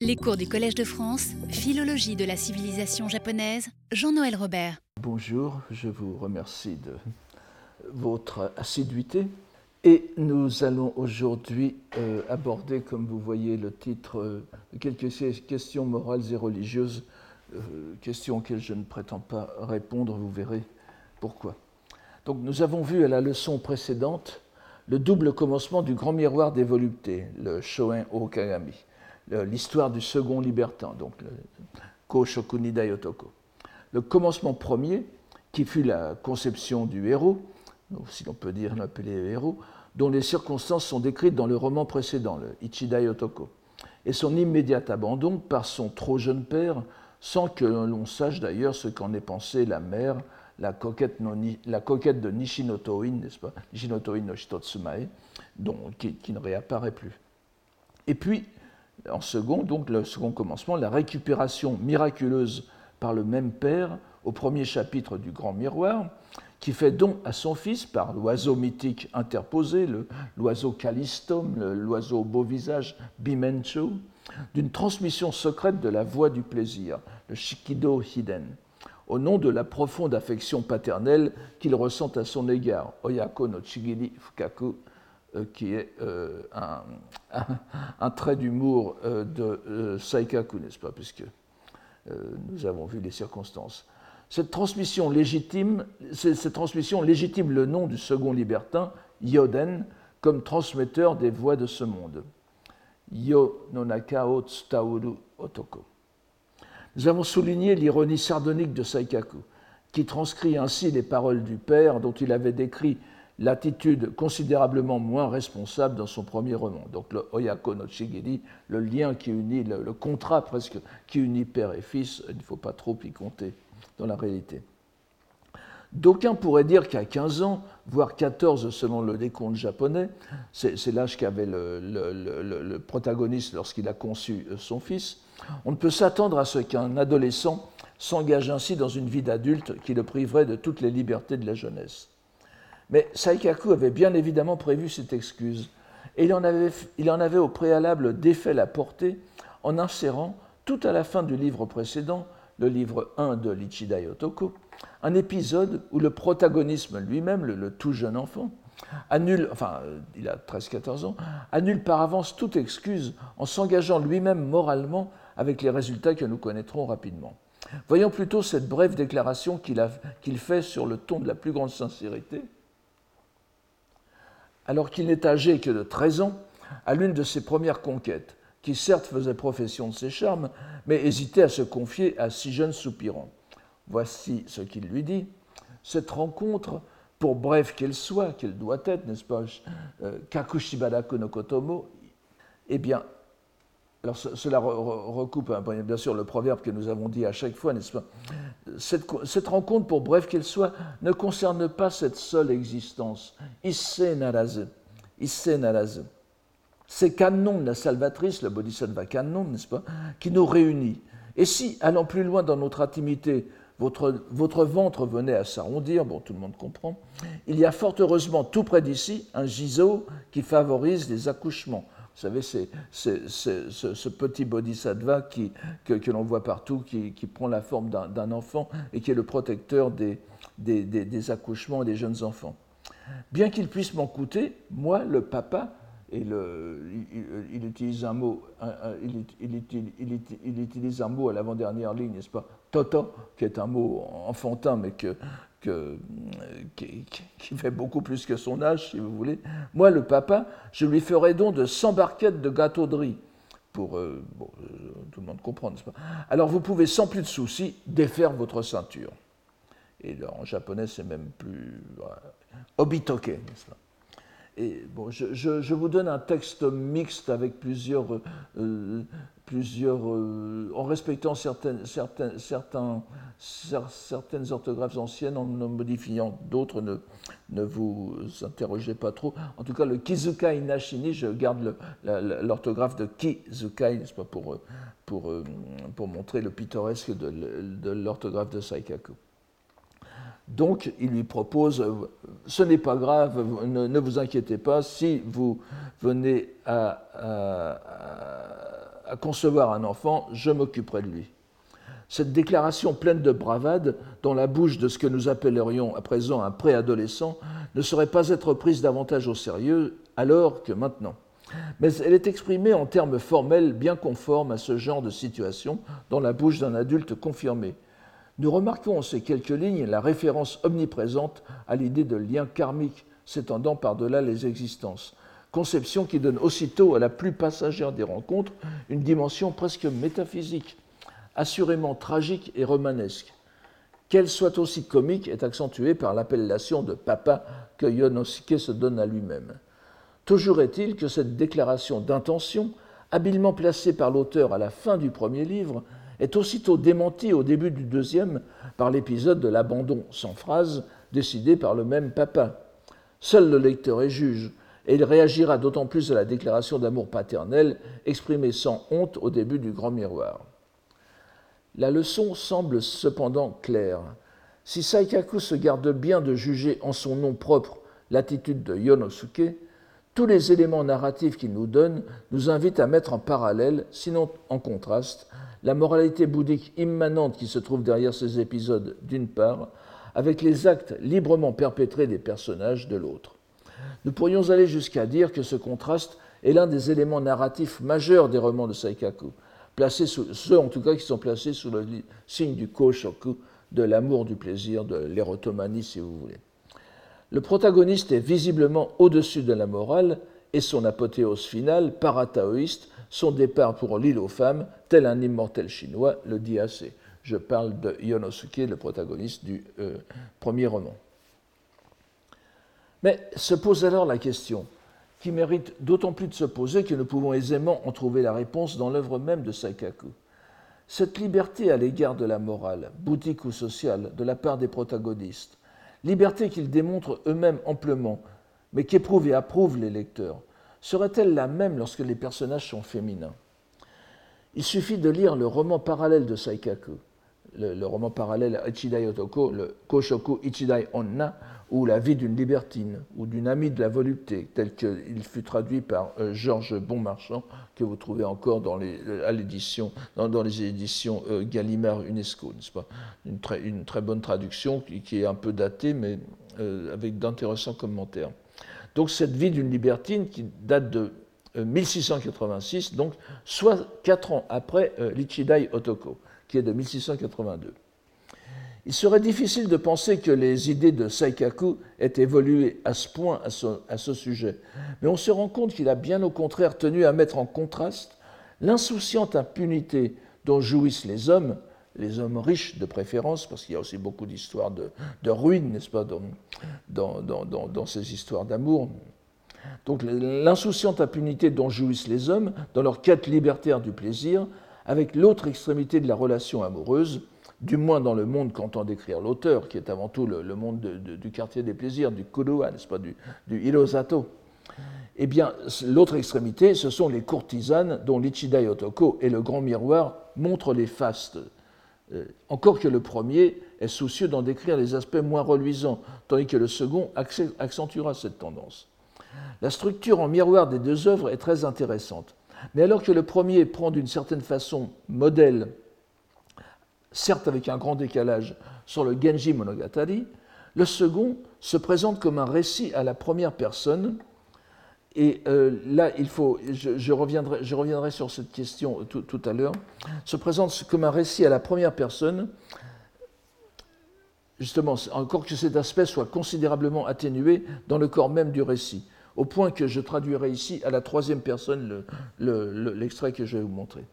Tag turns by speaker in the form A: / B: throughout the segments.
A: Les cours du Collège de France, Philologie de la civilisation japonaise, Jean-Noël Robert.
B: Bonjour, je vous remercie de votre assiduité. Et nous allons aujourd'hui euh, aborder, comme vous voyez le titre, euh, quelques questions morales et religieuses, euh, questions auxquelles je ne prétends pas répondre, vous verrez pourquoi. Donc nous avons vu à la leçon précédente le double commencement du grand miroir des voluptés, le Shoen Okagami, l'histoire du second libertin, donc le Ko Shokuni Dayotoko. Le commencement premier, qui fut la conception du héros, si l'on peut dire l'appeler héros, dont les circonstances sont décrites dans le roman précédent, le Ichidai Otoko, et son immédiat abandon par son trop jeune père, sans que l'on sache d'ailleurs ce qu'en est pensé la mère, la coquette, la coquette de Nishinotoin, n'est-ce pas? Nishinotoin no qui, qui, ne réapparaît plus. Et puis, en second, donc le second commencement, la récupération miraculeuse par le même père au premier chapitre du Grand Miroir, qui fait don à son fils par l'oiseau mythique interposé, l'oiseau Callistum, l'oiseau au beau visage Bimencho, d'une transmission secrète de la voix du plaisir, le Shikido Hiden au nom de la profonde affection paternelle qu'il ressent à son égard, Oyako no Chigiri Fukaku, qui est euh, un, trait d'humour euh, de Saikaku, n'est-ce pas, puisque nous avons vu les circonstances. Cette transmission légitime, cette transmission légitime le nom du second libertin, Yoden, comme transmetteur des voix de ce monde. Yo no nakao tsutauru otoko. Nous avons souligné l'ironie sardonique de Saikaku, qui transcrit ainsi les paroles du père dont il avait décrit l'attitude considérablement moins responsable dans son premier roman. Donc le Oyako no Shigiri, le lien qui unit, le, contrat presque qui unit père et fils, il ne faut pas trop y compter dans la réalité. D'aucuns pourraient dire qu'à 15 ans, voire 14 selon le décompte japonais, c'est l'âge qu'avait le, le, le, protagoniste lorsqu'il a conçu son fils, on ne peut s'attendre à ce qu'un adolescent s'engage ainsi dans une vie d'adulte qui le priverait de toutes les libertés de la jeunesse. Mais Saikaku avait bien évidemment prévu cette excuse, et il en avait, au préalable défait la portée en insérant, tout à la fin du livre précédent, le livre 1 de l'Ichidai Otoko, un épisode où le protagonisme lui-même, le, tout jeune enfant, annule, enfin, il a 13-14 ans, annule par avance toute excuse en s'engageant lui-même moralement avec les résultats que nous connaîtrons rapidement. Voyons plutôt cette brève déclaration qu'il fait sur le ton de la plus grande sincérité. Alors qu'il n'est âgé que de 13 ans, à l'une de ses premières conquêtes, qui certes faisait profession de ses charmes, mais hésitait à se confier à si jeune soupirant. Voici ce qu'il lui dit. Cette rencontre, pour brève qu'elle soit, qu'elle doit être, n'est-ce pas, euh, Kakushibara Konokotomo, eh bien, alors cela recoupe bien sûr le proverbe que nous avons dit à chaque fois, n'est-ce pas? Cette, rencontre, pour bref qu'elle soit, ne concerne pas cette seule existence. Naraze. C'est Canon, la salvatrice, le Bodhisattva Canon, n'est-ce pas, qui nous réunit. Et si, allant plus loin dans notre intimité, votre, votre ventre venait à s'arrondir, bon, tout le monde comprend, il y a fort heureusement tout près d'ici un giseau qui favorise les accouchements. Vous savez, c'est ce, petit bodhisattva qui, que, l'on voit partout, qui, prend la forme d'un enfant et qui est le protecteur des, accouchements et des jeunes enfants. Bien qu'il puisse m'en coûter, moi, le papa, il, utilise un mot, il, il, utilise un mot à l'avant-dernière ligne, n'est-ce pas? Toto, qui est un mot enfantin, mais que que, qui, fait beaucoup plus que son âge, si vous voulez. Moi, le papa, je lui ferai don de 100 barquettes de gâteaux de riz. Pour, euh, euh, tout le monde comprend, n'est-ce pas? Alors, vous pouvez sans plus de soucis défaire votre ceinture. Et en japonais, c'est même plus obitoke, n'est-ce pas? Je, vous donne un texte mixte avec plusieurs, euh, plusieurs euh, en respectant certaines, certaines, certains, certaines orthographes anciennes, en modifiant d'autres, ne, vous interrogez pas trop. En tout cas, le Kizukai Nashini, je garde l'orthographe de Kizukai, n'est-ce pas, pour, pour, pour montrer le pittoresque de, de l'orthographe de Saikaku. Donc, il lui propose, ce n'est pas grave, ne, vous inquiétez pas, si vous venez à, à concevoir un enfant, je m'occuperai de lui. Cette déclaration pleine de bravade, dans la bouche de ce que nous appellerions à présent un préadolescent, ne saurait pas être prise davantage au sérieux alors que maintenant. Mais elle est exprimée en termes formels bien conformes à ce genre de situation dans la bouche d'un adulte confirmé. Nous remarquons en ces quelques lignes la référence omniprésente à l'idée de lien karmique s'étendant par-delà les existences, conception qui donne aussitôt à la plus passagère des rencontres une dimension presque métaphysique, assurément tragique et romanesque. Qu'elle soit aussi comique est accentuée par l'appellation de papa que Yonosuke se donne à lui-même. Toujours est-il que cette déclaration d'intention, habilement placée par l'auteur à la fin du premier livre, est aussitôt démentie au début du deuxième par l'épisode de l'abandon sans phrase décidé par le même papa. Seul le lecteur est juge, et il réagira d'autant plus à la déclaration d'amour paternel exprimée sans honte au début du grand miroir. La leçon semble cependant claire. Si Saikaku se garde bien de juger en son nom propre l'attitude de Yonosuke, tous les éléments narratifs qu'il nous donne nous invitent à mettre en parallèle, sinon en contraste, la moralité bouddhique immanente qui se trouve derrière ces épisodes d'une part, avec les actes librement perpétrés des personnages de l'autre. Nous pourrions aller jusqu'à dire que ce contraste est l'un des éléments narratifs majeurs des romans de Saikaku, placés ceux en tout cas qui sont placés sous le signe du koshoku, de l'amour du plaisir, de l'érotomanie si vous voulez. Le protagoniste est visiblement au-dessus de la morale et son apothéose finale, parataoïste, son départ pour l'île aux femmes, tel un immortel chinois, le dit assez. Je parle de Yonosuke, le protagoniste du euh, premier roman. Mais se pose alors la question, qui mérite d'autant plus de se poser que nous pouvons aisément en trouver la réponse dans l'œuvre même de Saikaku. Cette liberté à l'égard de la morale, boutique ou sociale, de la part des protagonistes, liberté qu'ils démontrent eux-mêmes amplement, mais qu'éprouvent et approuvent les lecteurs, serait-elle la même lorsque les personnages sont féminins? Il suffit de lire le roman parallèle de Saikaku, le, roman parallèle Ichidai Otoko, le Koshoku Ichidai Onna, ou La vie d'une libertine, ou d'une amie de la volupté, tel qu'il fut traduit par euh, Georges Bonmarchand, que vous trouvez encore dans les, à les éditions euh, Gallimard UNESCO, n'est-ce pas? Une très, bonne traduction qui, est un peu datée, mais euh, avec d'intéressants commentaires. Donc cette vie d'une libertine qui date de 1686, donc soit quatre ans après l'Ichidai Otoko, qui est de 1682. Il serait difficile de penser que les idées de Saikaku aient évolué à ce point à ce, sujet, mais on se rend compte qu'il a bien au contraire tenu à mettre en contraste l'insouciante impunité dont jouissent les hommes, les hommes riches de préférence, parce qu'il y a aussi beaucoup d'histoires de, ruines, n'est-ce pas, dans, ces histoires d'amour. Donc l'insouciante impunité dont jouissent les hommes dans leur quête libertaire du plaisir, avec l'autre extrémité de la relation amoureuse, du moins dans le monde qu'entend décrire l'auteur, qui est avant tout le, monde du quartier des plaisirs, du Kurua, n'est-ce pas, du, du Hirosato. Eh bien, l'autre extrémité, ce sont les courtisanes dont l'Ichidai Otoko et le grand miroir montrent les fastes. Euh, encore que le premier est soucieux d'en décrire les aspects moins reluisants, tandis que le second accentuera cette tendance. La structure en miroir des deux œuvres est très intéressante. Mais alors que le premier prend d'une certaine façon modèle certes avec un grand décalage, sur le Genji Monogatari, le second se présente comme un récit à la première personne. Et euh, là, il faut, je, reviendrai, je, reviendrai, sur cette question tout, à l'heure, se présente comme un récit à la première personne, justement, encore que cet aspect soit considérablement atténué dans le corps même du récit, au point que je traduirai ici à la troisième personne l'extrait que je vais vous montrer.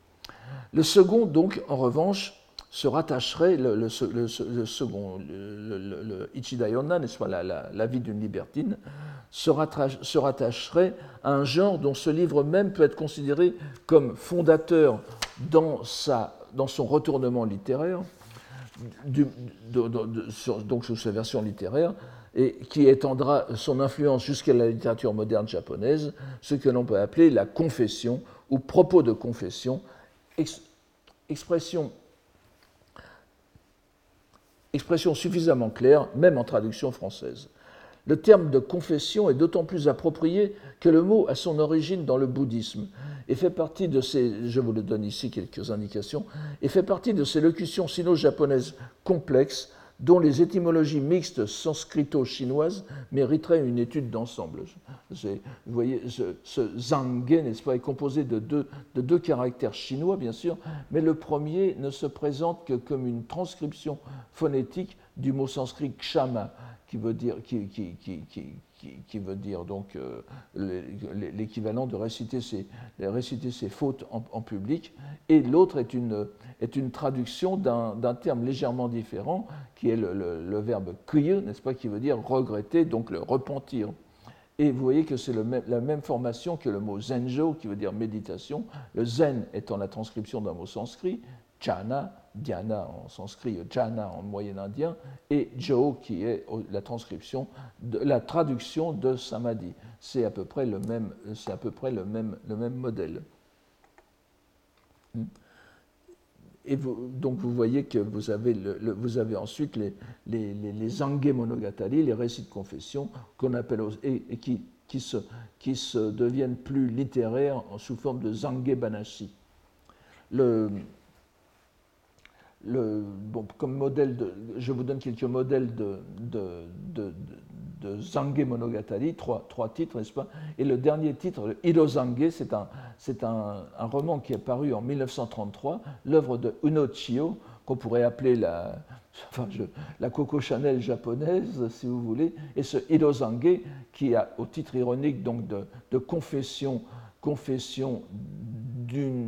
B: Le second, donc, en revanche, se rattacherait, le, second, le, Ichidayonna, n'est-ce la, vie d'une libertine, se, rattacherait à un genre dont ce livre même peut être considéré comme fondateur dans, son retournement littéraire, donc sous sa version littéraire, et qui étendra son influence jusqu'à la littérature moderne japonaise, ce que l'on peut appeler la confession ou propos de confession, Expression suffisamment claire, même en traduction française. Le terme de confession est d'autant plus approprié que le mot a son origine dans le bouddhisme et fait partie de ces, je vous le donne ici quelques indications, et fait partie de ces locutions sino-japonaises complexes dont les étymologies mixtes sanscrito-chinoises mériteraient une étude d'ensemble. Vous voyez, ce, zangé, n'est-ce pas, est composé de deux, de deux, caractères chinois, bien sûr, mais le premier ne se présente que comme une transcription phonétique du mot sanskrit kshama, qui veut dire, qui, qui, qui, veut dire donc euh, l'équivalent de réciter ses, réciter ses fautes en, public, et l'autre est une, est une traduction d'un terme légèrement différent, qui est le, le, verbe kuyu, n'est-ce pas, qui veut dire regretter, donc le repentir. Et vous voyez que c'est la même formation que le mot zenjo, qui veut dire méditation, le zen étant la transcription d'un mot sanskrit, jhana, dhyana en sanskrit, jhana en moyen indien, et jo qui est la transcription, la traduction de samadhi. C'est à peu près le même, c'est à peu près le même, le même modèle. Et vous, donc vous voyez que vous avez, le, vous avez ensuite les, les, les, monogatari, les récits de confession, qu'on appelle et, qui, qui, se, qui se deviennent plus littéraires sous forme de zange banashi. Le, comme modèle je vous donne quelques modèles de, de, de Monogatari, trois, titres, n'est-ce pas? Et le dernier titre, le Hirozange, c'est un, roman qui est paru en 1933, l'œuvre de Uno Chio, qu'on pourrait appeler la, Coco Chanel japonaise, si vous voulez, et ce Hirozange, qui a au titre ironique donc de, de confession, confession d'une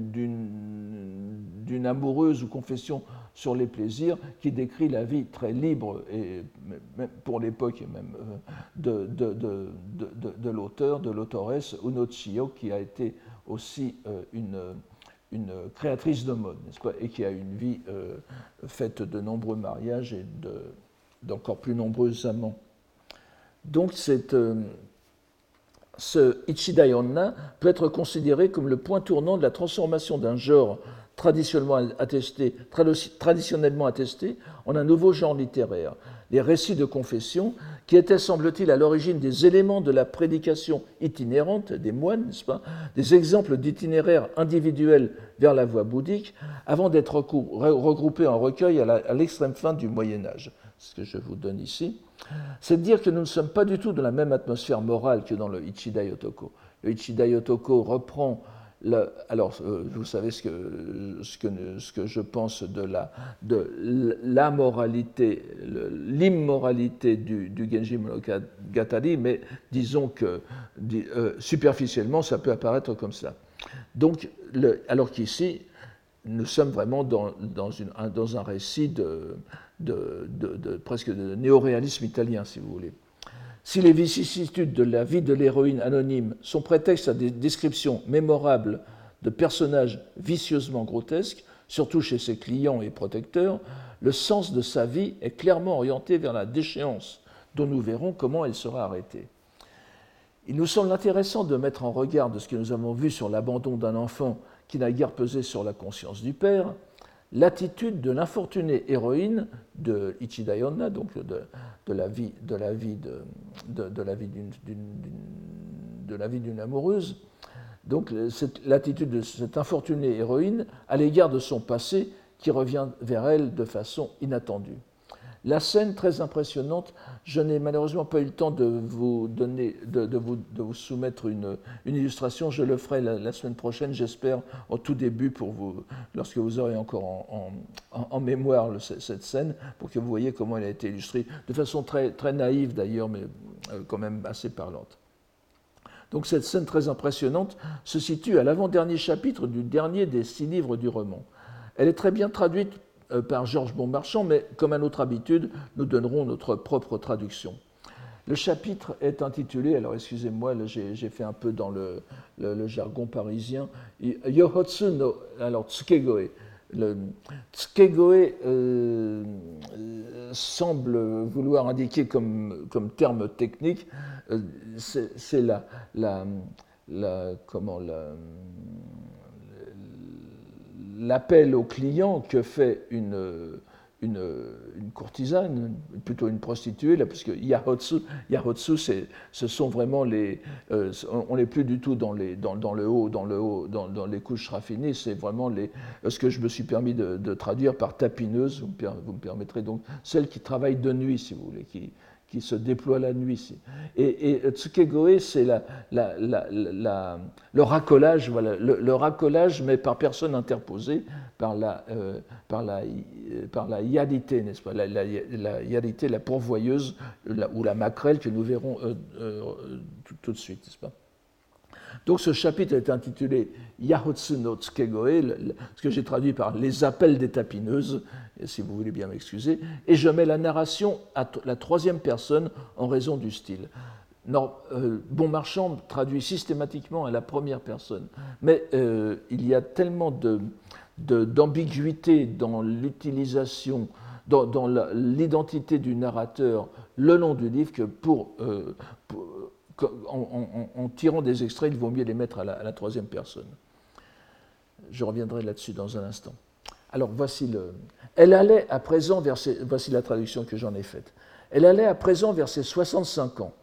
B: amoureuse ou confession sur les plaisirs, qui décrit la vie très libre, et pour l'époque même, euh, de, de, de, de l'auteur, de l'autoresse Uno qui a été aussi euh, une, une créatrice de mode, n'est-ce pas, et qui a une vie euh, faite de nombreux mariages et d'encore plus nombreux amants. Donc cette, ce Ichidayonna peut être considéré comme le point tournant de la transformation d'un genre traditionnellement attesté, traditionnellement attesté en un nouveau genre littéraire, les récits de confession, qui étaient, semble-t-il, à l'origine des éléments de la prédication itinérante des moines, n'est-ce pas, des exemples d'itinéraires individuels vers la voie bouddhique, avant d'être regroupés en recueil à l'extrême fin du Moyen Âge. Ce que je vous donne ici, c'est de dire que nous ne sommes pas du tout dans la même atmosphère morale que dans le Ichida Yotoko. Le Ichida Yotoko reprend alors, euh, vous savez ce que, ce, que, je pense de la, de la moralité, l'immoralité du, du, Genji Monogatari, mais disons que euh, superficiellement, ça peut apparaître comme ça. Donc, alors qu'ici, nous sommes vraiment dans, dans, dans un récit de, de, de presque de néoréalisme italien, si vous voulez. Si les vicissitudes de la vie de l'héroïne anonyme sont prétexte à des descriptions mémorables de personnages vicieusement grotesques, surtout chez ses clients et protecteurs, le sens de sa vie est clairement orienté vers la déchéance, dont nous verrons comment elle sera arrêtée. Il nous semble intéressant de mettre en regard de ce que nous avons vu sur l'abandon d'un enfant qui n'a guère pesé sur la conscience du père, l'attitude de l'infortunée héroïne de Ichidayonna, donc de, la vie de la vie de, de, la vie d'une de la vie d'une amoureuse. Donc l'attitude de cette infortunée héroïne à l'égard de son passé qui revient vers elle de façon inattendue. La scène très impressionnante, je n'ai malheureusement pas eu le temps de vous, donner, de, vous, soumettre une, illustration. Je le ferai la, semaine prochaine, j'espère, au tout début, pour vous, lorsque vous aurez encore en, mémoire cette scène, pour que vous voyez comment elle a été illustrée, de façon très, très naïve d'ailleurs, mais euh, quand même assez parlante. Donc cette scène très impressionnante se situe à l'avant-dernier chapitre du dernier des six livres du roman. Elle est très bien traduite par Georges Bonmarchand, mais comme à notre habitude, nous donnerons notre propre traduction. Le chapitre est intitulé, alors excusez-moi, j'ai fait un peu dans le, jargon parisien, Yohotsu no, alors Tsukegoe. Le Tsukegoe euh, semble vouloir indiquer comme, comme terme technique, euh, c'est la, la, la, comment, la, l'appel au client que fait une, une, courtisane, plutôt une prostituée, là, puisque Yahotsu, Yahotsu ce sont vraiment les. Euh, on n'est plus du tout dans, les, dans, dans, le haut, dans, le haut, dans, dans les couches raffinées, c'est vraiment les, ce que je me suis permis de, traduire par tapineuse, vous me, permettrez donc, celles qui travaillent de nuit, si vous voulez, qui, qui se déploie la nuit. Et, et Tsukegoe, c'est la, la, la, le racolage, voilà, le, racolage, mais par personne interposée, par la, euh, par la, par la yadité, n'est-ce pas? La, yadité, la pourvoyeuse, ou la maquerelle que nous verrons euh, euh, tout, tout, de suite, n'est-ce pas? Donc ce chapitre est intitulé Yahotsu no Tsukegoe, ce que j'ai traduit par les appels des tapineuses, si vous voulez bien m'excuser, et je mets la narration à la troisième personne en raison du style. Euh, bon Marchand traduit systématiquement à la première personne, mais euh, il y a tellement d'ambiguïté dans l'utilisation, dans, l'identité du narrateur le long du livre que pour, euh, pour en, tirant des extraits, il vaut mieux les mettre à la, troisième personne. Je reviendrai là-dessus dans un instant. Alors voici le. Elle allait à présent vers ses, voici la traduction que j'en ai faite. Elle allait à présent vers ses 65 ans.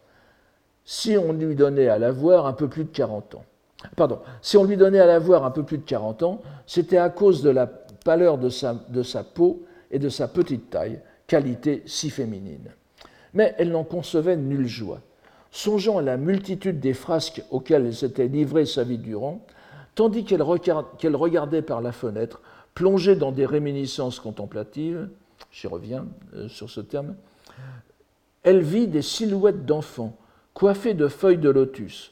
B: Si on lui donnait à la voir un peu plus de 40 ans. Pardon, si on lui donnait à la voir un peu plus de 40 ans, c'était à cause de la pâleur de sa, de sa peau et de sa petite taille, qualité si féminine. Mais elle n'en concevait nulle joie songeant à la multitude des frasques auxquelles elle s'était livrée sa vie durant, tandis qu'elle regardait par la fenêtre, plongée dans des réminiscences contemplatives, j'y reviens euh, sur ce terme, elle vit des silhouettes d'enfants coiffés de feuilles de lotus.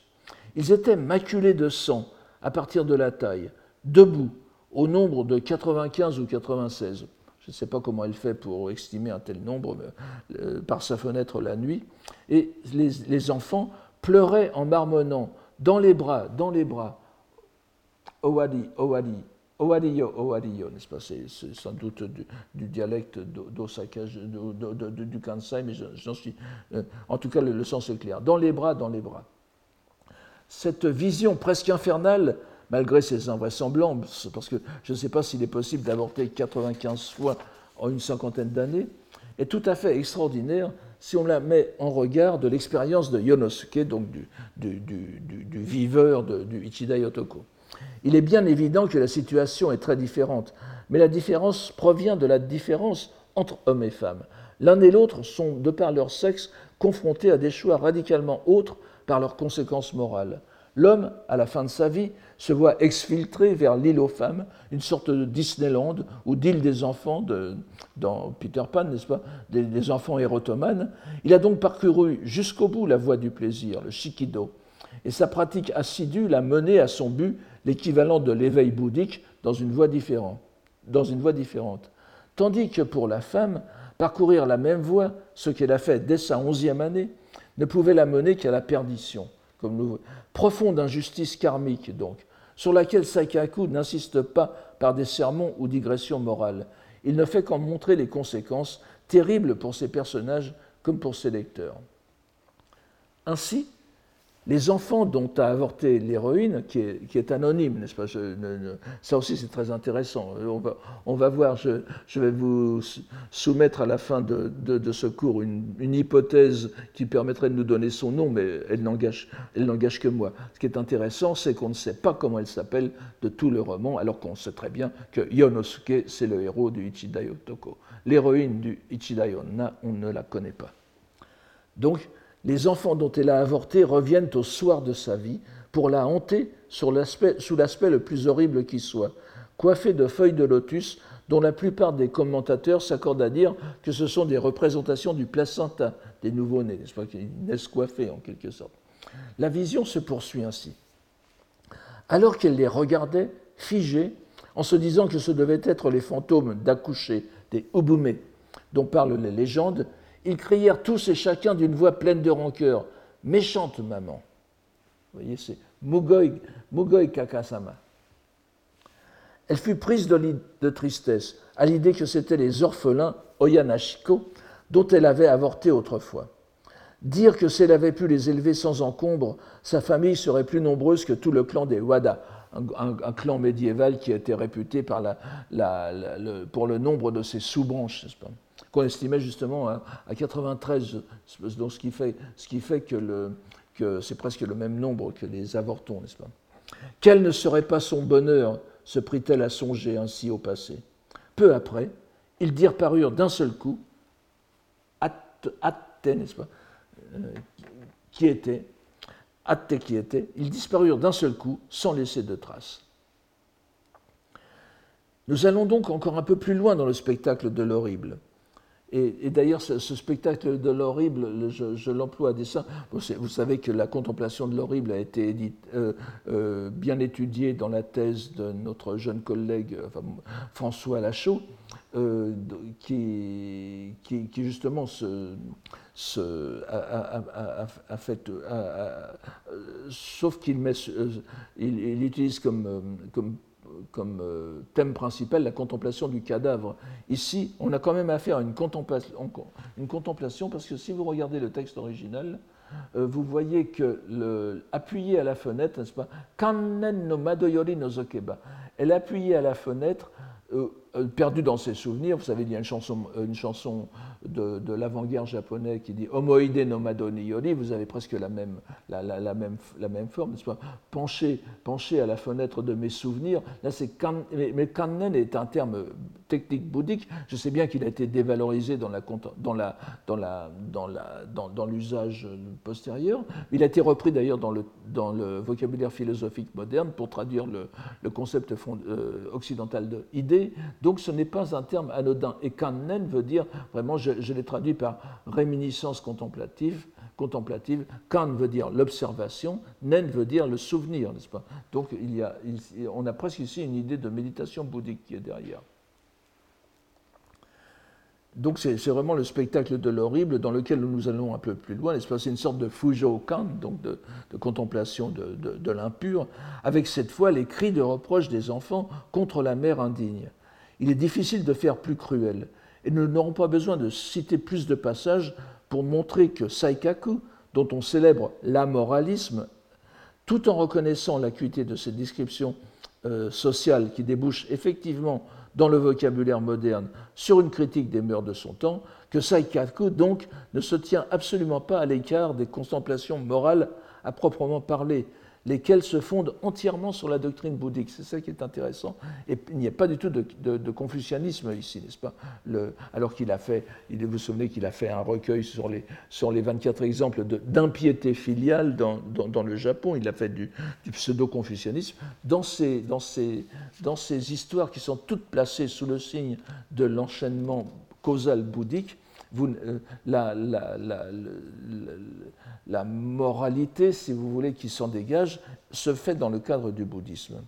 B: Ils étaient maculés de sang à partir de la taille, debout, au nombre de 95 ou 96 je ne sais pas comment elle fait pour estimer un tel nombre euh, par sa fenêtre la nuit, et les, enfants pleuraient en marmonnant dans les bras, dans les bras, Owadi, Owadi, Owadiyo, Owadiyo, n'est-ce pas? C'est sans doute du, dialecte d'Osaka, du Kansai, mais. Euh, en tout cas, le sens est clair. Dans les bras, dans les bras. Cette vision presque infernale malgré ses invraisemblances, parce que je ne sais pas s'il est possible d'avorter 95 fois en une cinquantaine d'années, est tout à fait extraordinaire si on la met en regard de l'expérience de Yonosuke, donc du, viveur du Ichida Yotoko. Il est bien évident que la situation est très différente, mais la différence provient de la différence entre hommes et femmes. L'un et l'autre sont, de par leur sexe, confrontés à des choix radicalement autres par leurs conséquences morales. L'homme, à la fin de sa vie, se voit exfiltré vers l'île aux femmes, une sorte de Disneyland ou d'île des enfants de, dans Peter Pan, n'est-ce pas, des, enfants érotomanes. Il a donc parcouru jusqu'au bout la voie du plaisir, le shikido, et sa pratique assidue l'a mené à son but, l'équivalent de l'éveil bouddhique, dans une voie différente. Dans une voie différente. Tandis que pour la femme, parcourir la même voie, ce qu'elle a fait dès sa onzième année, ne pouvait la mener qu'à la perdition. Profonde injustice karmique, donc, sur laquelle Saikaku n'insiste pas par des sermons ou digressions morales. Il ne fait qu'en montrer les conséquences terribles pour ses personnages comme pour ses lecteurs. Ainsi, les enfants dont a avorté l'héroïne, qui, est, anonyme, n'est-ce pas? Ça aussi, c'est très intéressant. On va, voir, je, vais vous soumettre à la fin de, ce cours une, hypothèse qui permettrait de nous donner son nom, mais elle n'engage que moi. Ce qui est intéressant, c'est qu'on ne sait pas comment elle s'appelle de tout le roman, alors qu'on sait très bien que Yonosuke, c'est le héros du Ichida Yotoko. L'héroïne du Ichida Yonna, on ne la connaît pas. Donc, les enfants dont elle a avorté reviennent au soir de sa vie pour la hanter sous l'aspect le plus horrible qui soit, coiffés de feuilles de lotus dont la plupart des commentateurs s'accordent à dire que ce sont des représentations du placenta des nouveau-nés, n'est-ce pas, qui naissent coiffés en quelque sorte. La vision se poursuit ainsi. Alors qu'elle les regardait, figées, en se disant que ce devaient être les fantômes d'accoucher, des Ubume, dont parlent les légendes, ils crièrent tous et chacun d'une voix pleine de rancœur Méchante maman Vous voyez, c'est Mugoi, Kakasama. Elle fut prise de, tristesse à l'idée que c'étaient les orphelins Oyanashiko dont elle avait avorté autrefois. Dire que si elle avait pu les élever sans encombre, sa famille serait plus nombreuse que tout le clan des Wada. un, clan médiéval qui été réputé pour le nombre de ses sous-branches, qu'on estimait justement à, 93, donc ce qui fait, ce qui fait que, c'est presque le même nombre que les avortons, n'est-ce pas? Quel ne serait pas son bonheur, se prit-elle à songer ainsi au passé? Peu après, ils disparurent d'un seul coup, Atte, n'est-ce pas? Euh, Qui était Atte qui était, ils disparurent d'un seul coup sans laisser de traces. Nous allons donc encore un peu plus loin dans le spectacle de l'horrible. Et, d'ailleurs, ce, spectacle de l'horrible, je, l'emploie à dessein. Vous, savez que la contemplation de l'horrible a été euh, euh, bien étudiée dans la thèse de notre jeune collègue François Lachaud, euh, qui, justement a, fait, sauf qu'il il, il, utilise comme comme euh, thème principal la contemplation du cadavre. Ici, on a quand même affaire à une contemplation, parce que si vous regardez le texte original, euh, vous voyez que le, appuyé à la fenêtre, n'est-ce pas Kannen no madoyori no zokeba. Elle appuyée à la fenêtre euh, perdu dans ses souvenirs. Vous savez, il y a une chanson, une chanson de, l'avant-guerre japonais qui dit Omoide no Madoni Yori. Vous avez presque la même, la, même, la même forme, n'est-ce pas? Pencher, pencher à la fenêtre de mes souvenirs. Là, c'est mais, kannen est un terme technique bouddhique. Je sais bien qu'il a été dévalorisé dans la dans la dans la dans la dans, l'usage postérieur. Il a été repris d'ailleurs dans le dans le vocabulaire philosophique moderne pour traduire le, le concept euh, occidental de idée donc ce n'est pas un terme anodin. Et kannen veut dire, vraiment, je, l'ai traduit par réminiscence contemplative. contemplative. Kan veut dire l'observation, nen veut dire le souvenir, n'est-ce pas? Donc il y a, on a presque ici une idée de méditation bouddhique qui est derrière. Donc c'est vraiment le spectacle de l'horrible dans lequel nous allons un peu plus loin. C'est une sorte de Fujo-kan, donc de, contemplation de l'impur, avec cette fois les cris de reproche des enfants contre la mère indigne il est difficile de faire plus cruel. Et nous n'aurons pas besoin de citer plus de passages pour montrer que Saikaku, dont on célèbre l'amoralisme, tout en reconnaissant l'acuité de cette description euh, sociale qui débouche effectivement dans le vocabulaire moderne sur une critique des mœurs de son temps, que Saikaku donc ne se tient absolument pas à l'écart des contemplations morales à proprement parler, lesquels se fondent entièrement sur la doctrine bouddhique. C'est ça qui est intéressant. Et il n'y a pas du tout de, confucianisme ici, n'est-ce pas? Alors qu'il a fait, vous vous souvenez qu'il a fait un recueil sur les, sur les 24 exemples d'impiété filiale dans, dans, le Japon, il a fait du, pseudo-confucianisme. Dans ces, dans, ces, dans ces histoires qui sont toutes placées sous le signe de l'enchaînement causal bouddhique, euh, la, moralité, si vous voulez, qui s'en dégage, se fait dans le cadre du bouddhisme.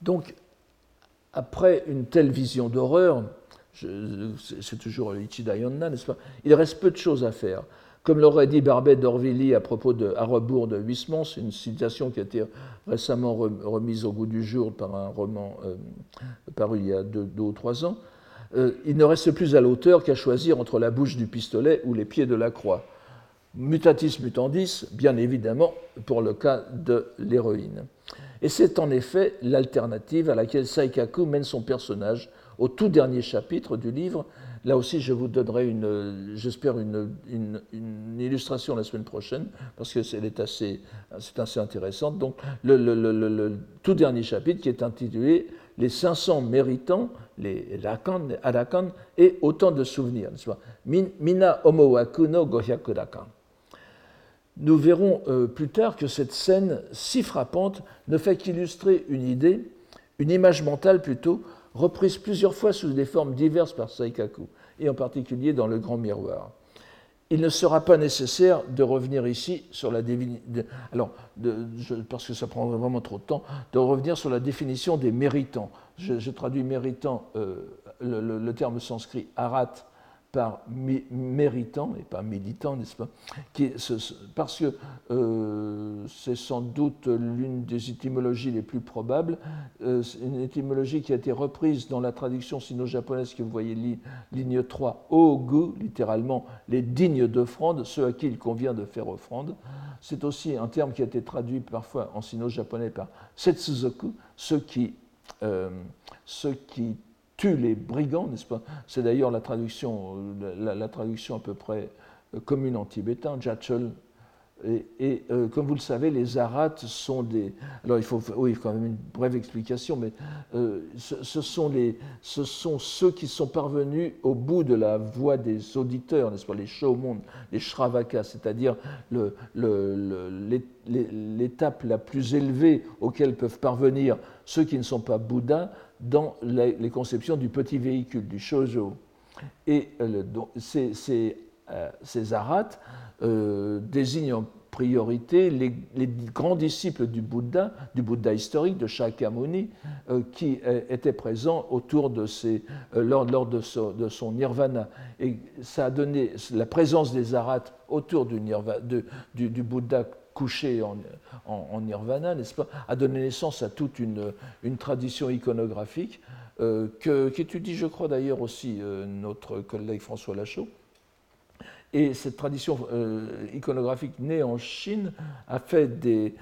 B: Donc, après une telle vision d'horreur, c'est toujours l'Ichidayonna, n'est-ce pas? Il reste peu de choses à faire. Comme l'aurait dit Barbet d'Orvilly à propos de À de Huysmans, une citation qui a été récemment remise au goût du jour par un roman euh, paru il y a deux, ou trois ans, euh, il ne reste plus à l'auteur qu'à choisir entre la bouche du pistolet ou les pieds de la croix. Mutatis mutandis, bien évidemment, pour le cas de l'héroïne. Et c'est en effet l'alternative à laquelle Saikaku mène son personnage au tout dernier chapitre du livre, Là aussi, je vous donnerai, j'espère, une, illustration la semaine prochaine, parce que c'est assez, assez intéressante. Donc, le, tout dernier chapitre qui est intitulé Les 500 méritants, les Arakan, et autant de souvenirs. Mina Omowaku no Gohyaku Nous verrons euh, plus tard que cette scène si frappante ne fait qu'illustrer une idée, une image mentale plutôt, reprise plusieurs fois sous des formes diverses par Saikaku, et en particulier dans le grand miroir. Il ne sera pas nécessaire de revenir ici sur la alors parce que ça prendrait vraiment trop de temps, de revenir sur la définition des méritants. Je, traduis méritant, euh, le, terme sanskrit arat par méritant et pas militant, n'est-ce pas Parce que euh, c'est sans doute l'une des étymologies les plus probables, euh, une étymologie qui a été reprise dans la traduction sino-japonaise que vous voyez ligne 3, Ogu, littéralement les dignes d'offrande, ceux à qui il convient de faire offrande. C'est aussi un terme qui a été traduit parfois en sino-japonais par Setsuzoku, ceux qui, euh, ceux qui tue les brigands, n'est-ce pas? C'est d'ailleurs la traduction, la, traduction à peu près euh, commune en tibétain, Jachol. Et, euh, comme vous le savez, les Arats sont des. Alors il faut, oui, quand même une brève explication, mais euh, ce, sont les, ce sont ceux qui sont parvenus au bout de la voie des auditeurs, n'est-ce pas Les monde, les Shravakas, c'est-à-dire l'étape la plus élevée auquel peuvent parvenir ceux qui ne sont pas Bouddhas, dans les, conceptions du petit véhicule, du shojo. Et euh, ces, euh, ces arats euh, désignent en priorité les, grands disciples du Bouddha, du Bouddha historique, de Shakyamuni, qui étaient présents autour de lors, lors de, son nirvana. Et ça a donné la présence des arats autour du, nirvana, du Bouddha couché en, nirvana, n'est-ce pas, a donné naissance à toute une, une tradition iconographique euh, qu'étudie, je crois d'ailleurs aussi euh, notre collègue François Lachaud. Et cette tradition euh, iconographique née en Chine a fait des,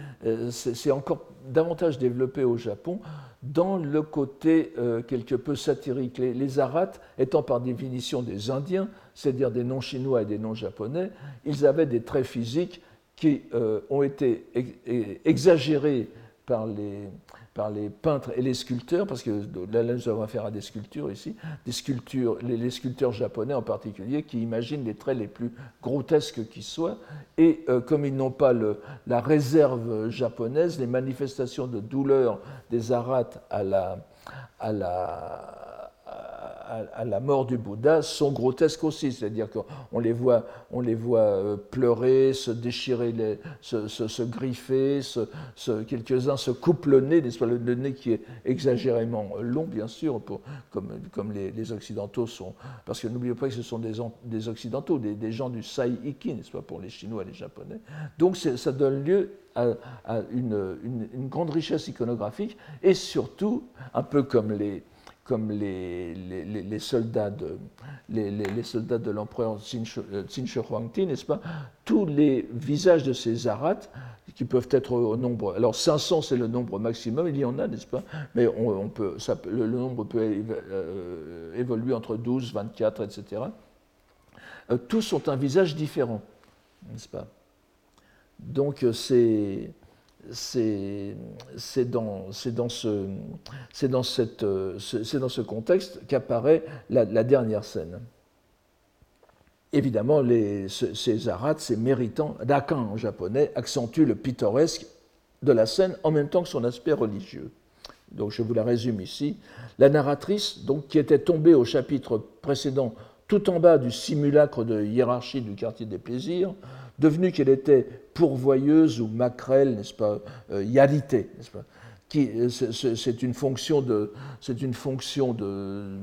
B: c'est encore davantage développé au Japon dans le côté quelque peu satirique. Les, les Arats étant par définition des Indiens, c'est-à-dire des noms chinois et des noms japonais, ils avaient des traits physiques qui euh, ont été exagérés par les, par les peintres et les sculpteurs, parce que là, nous avons affaire à des sculptures ici, des sculptures, les, sculpteurs japonais en particulier, qui imaginent les traits les plus grotesques qui soient, et euh, comme ils n'ont pas la réserve japonaise, les manifestations de douleur des arats à la, à la à, la mort du Bouddha sont grotesques aussi, c'est-à-dire qu'on les voit, on les voit euh, pleurer, se déchirer, se, griffer, quelques-uns se coupent le nez, le, nez qui est exagérément long, bien sûr, comme, les, Occidentaux sont, parce que n'oubliez pas que ce sont des, Occidentaux, des, gens du Sai-Iki, n'est-ce pas, pour les Chinois et les Japonais. Donc ça donne lieu à, une grande richesse iconographique et surtout, un peu comme les comme les, les, soldats de, les, soldats de l'empereur Qin Shi Huangdi, n'est-ce pas? Tous les visages de ces arats, qui peuvent être au nombre. Alors 500, c'est le nombre maximum, il y en a, n'est-ce pas? Mais on, peut, ça, le, nombre peut euh, évoluer entre 12, 24, etc. Euh, tous ont un visage différent, n'est-ce pas? Donc euh, c'est c'est dans, ce contexte qu'apparaît la, dernière scène. Évidemment, les, ces arats, ces méritants, dakan en japonais, accentuent le pittoresque de la scène en même temps que son aspect religieux. Donc je vous la résume ici. La narratrice, donc, qui était tombée au chapitre précédent tout en bas du simulacre de hiérarchie du quartier des plaisirs, devenue qu'elle était pourvoyeuse ou maquerelle, n'est-ce pas, euh, yalité, n'est-ce pas euh, c'est une fonction de, de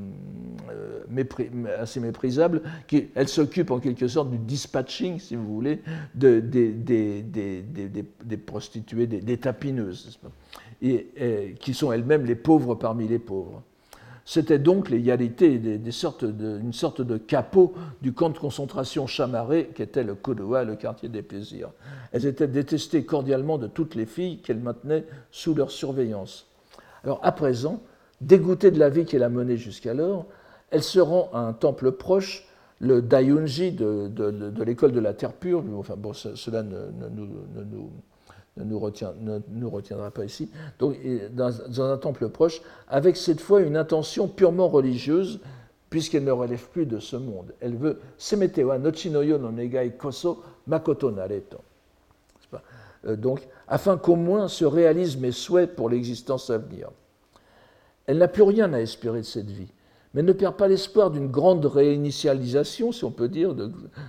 B: euh, assez méprisable. Qui, elle s'occupe en quelque sorte du dispatching, si vous voulez, de, des, des, des, des, prostituées, des, tapineuses, et, qui sont elles-mêmes les pauvres parmi les pauvres. C'était donc les yalités, une sorte de capot du camp de concentration chamarré qu'était le Kodowa, le quartier des plaisirs. Elles étaient détestées cordialement de toutes les filles qu'elles maintenaient sous leur surveillance. Alors à présent, dégoûtées de la vie qu'elle a menée jusqu'alors, elles se rendent à un temple proche, le Dayunji de, de, l'école de la Terre pure. Enfin bon, cela ne, nous ne nous, retiendra pas ici, donc, dans, un temple proche, avec cette fois une intention purement religieuse, puisqu'elle ne relève plus de ce monde. Elle veut no negai koso. Euh, donc, afin qu'au moins se réalisent mes souhaits pour l'existence à venir. Elle n'a plus rien à espérer de cette vie, mais ne perd pas l'espoir d'une grande réinitialisation, si on peut dire,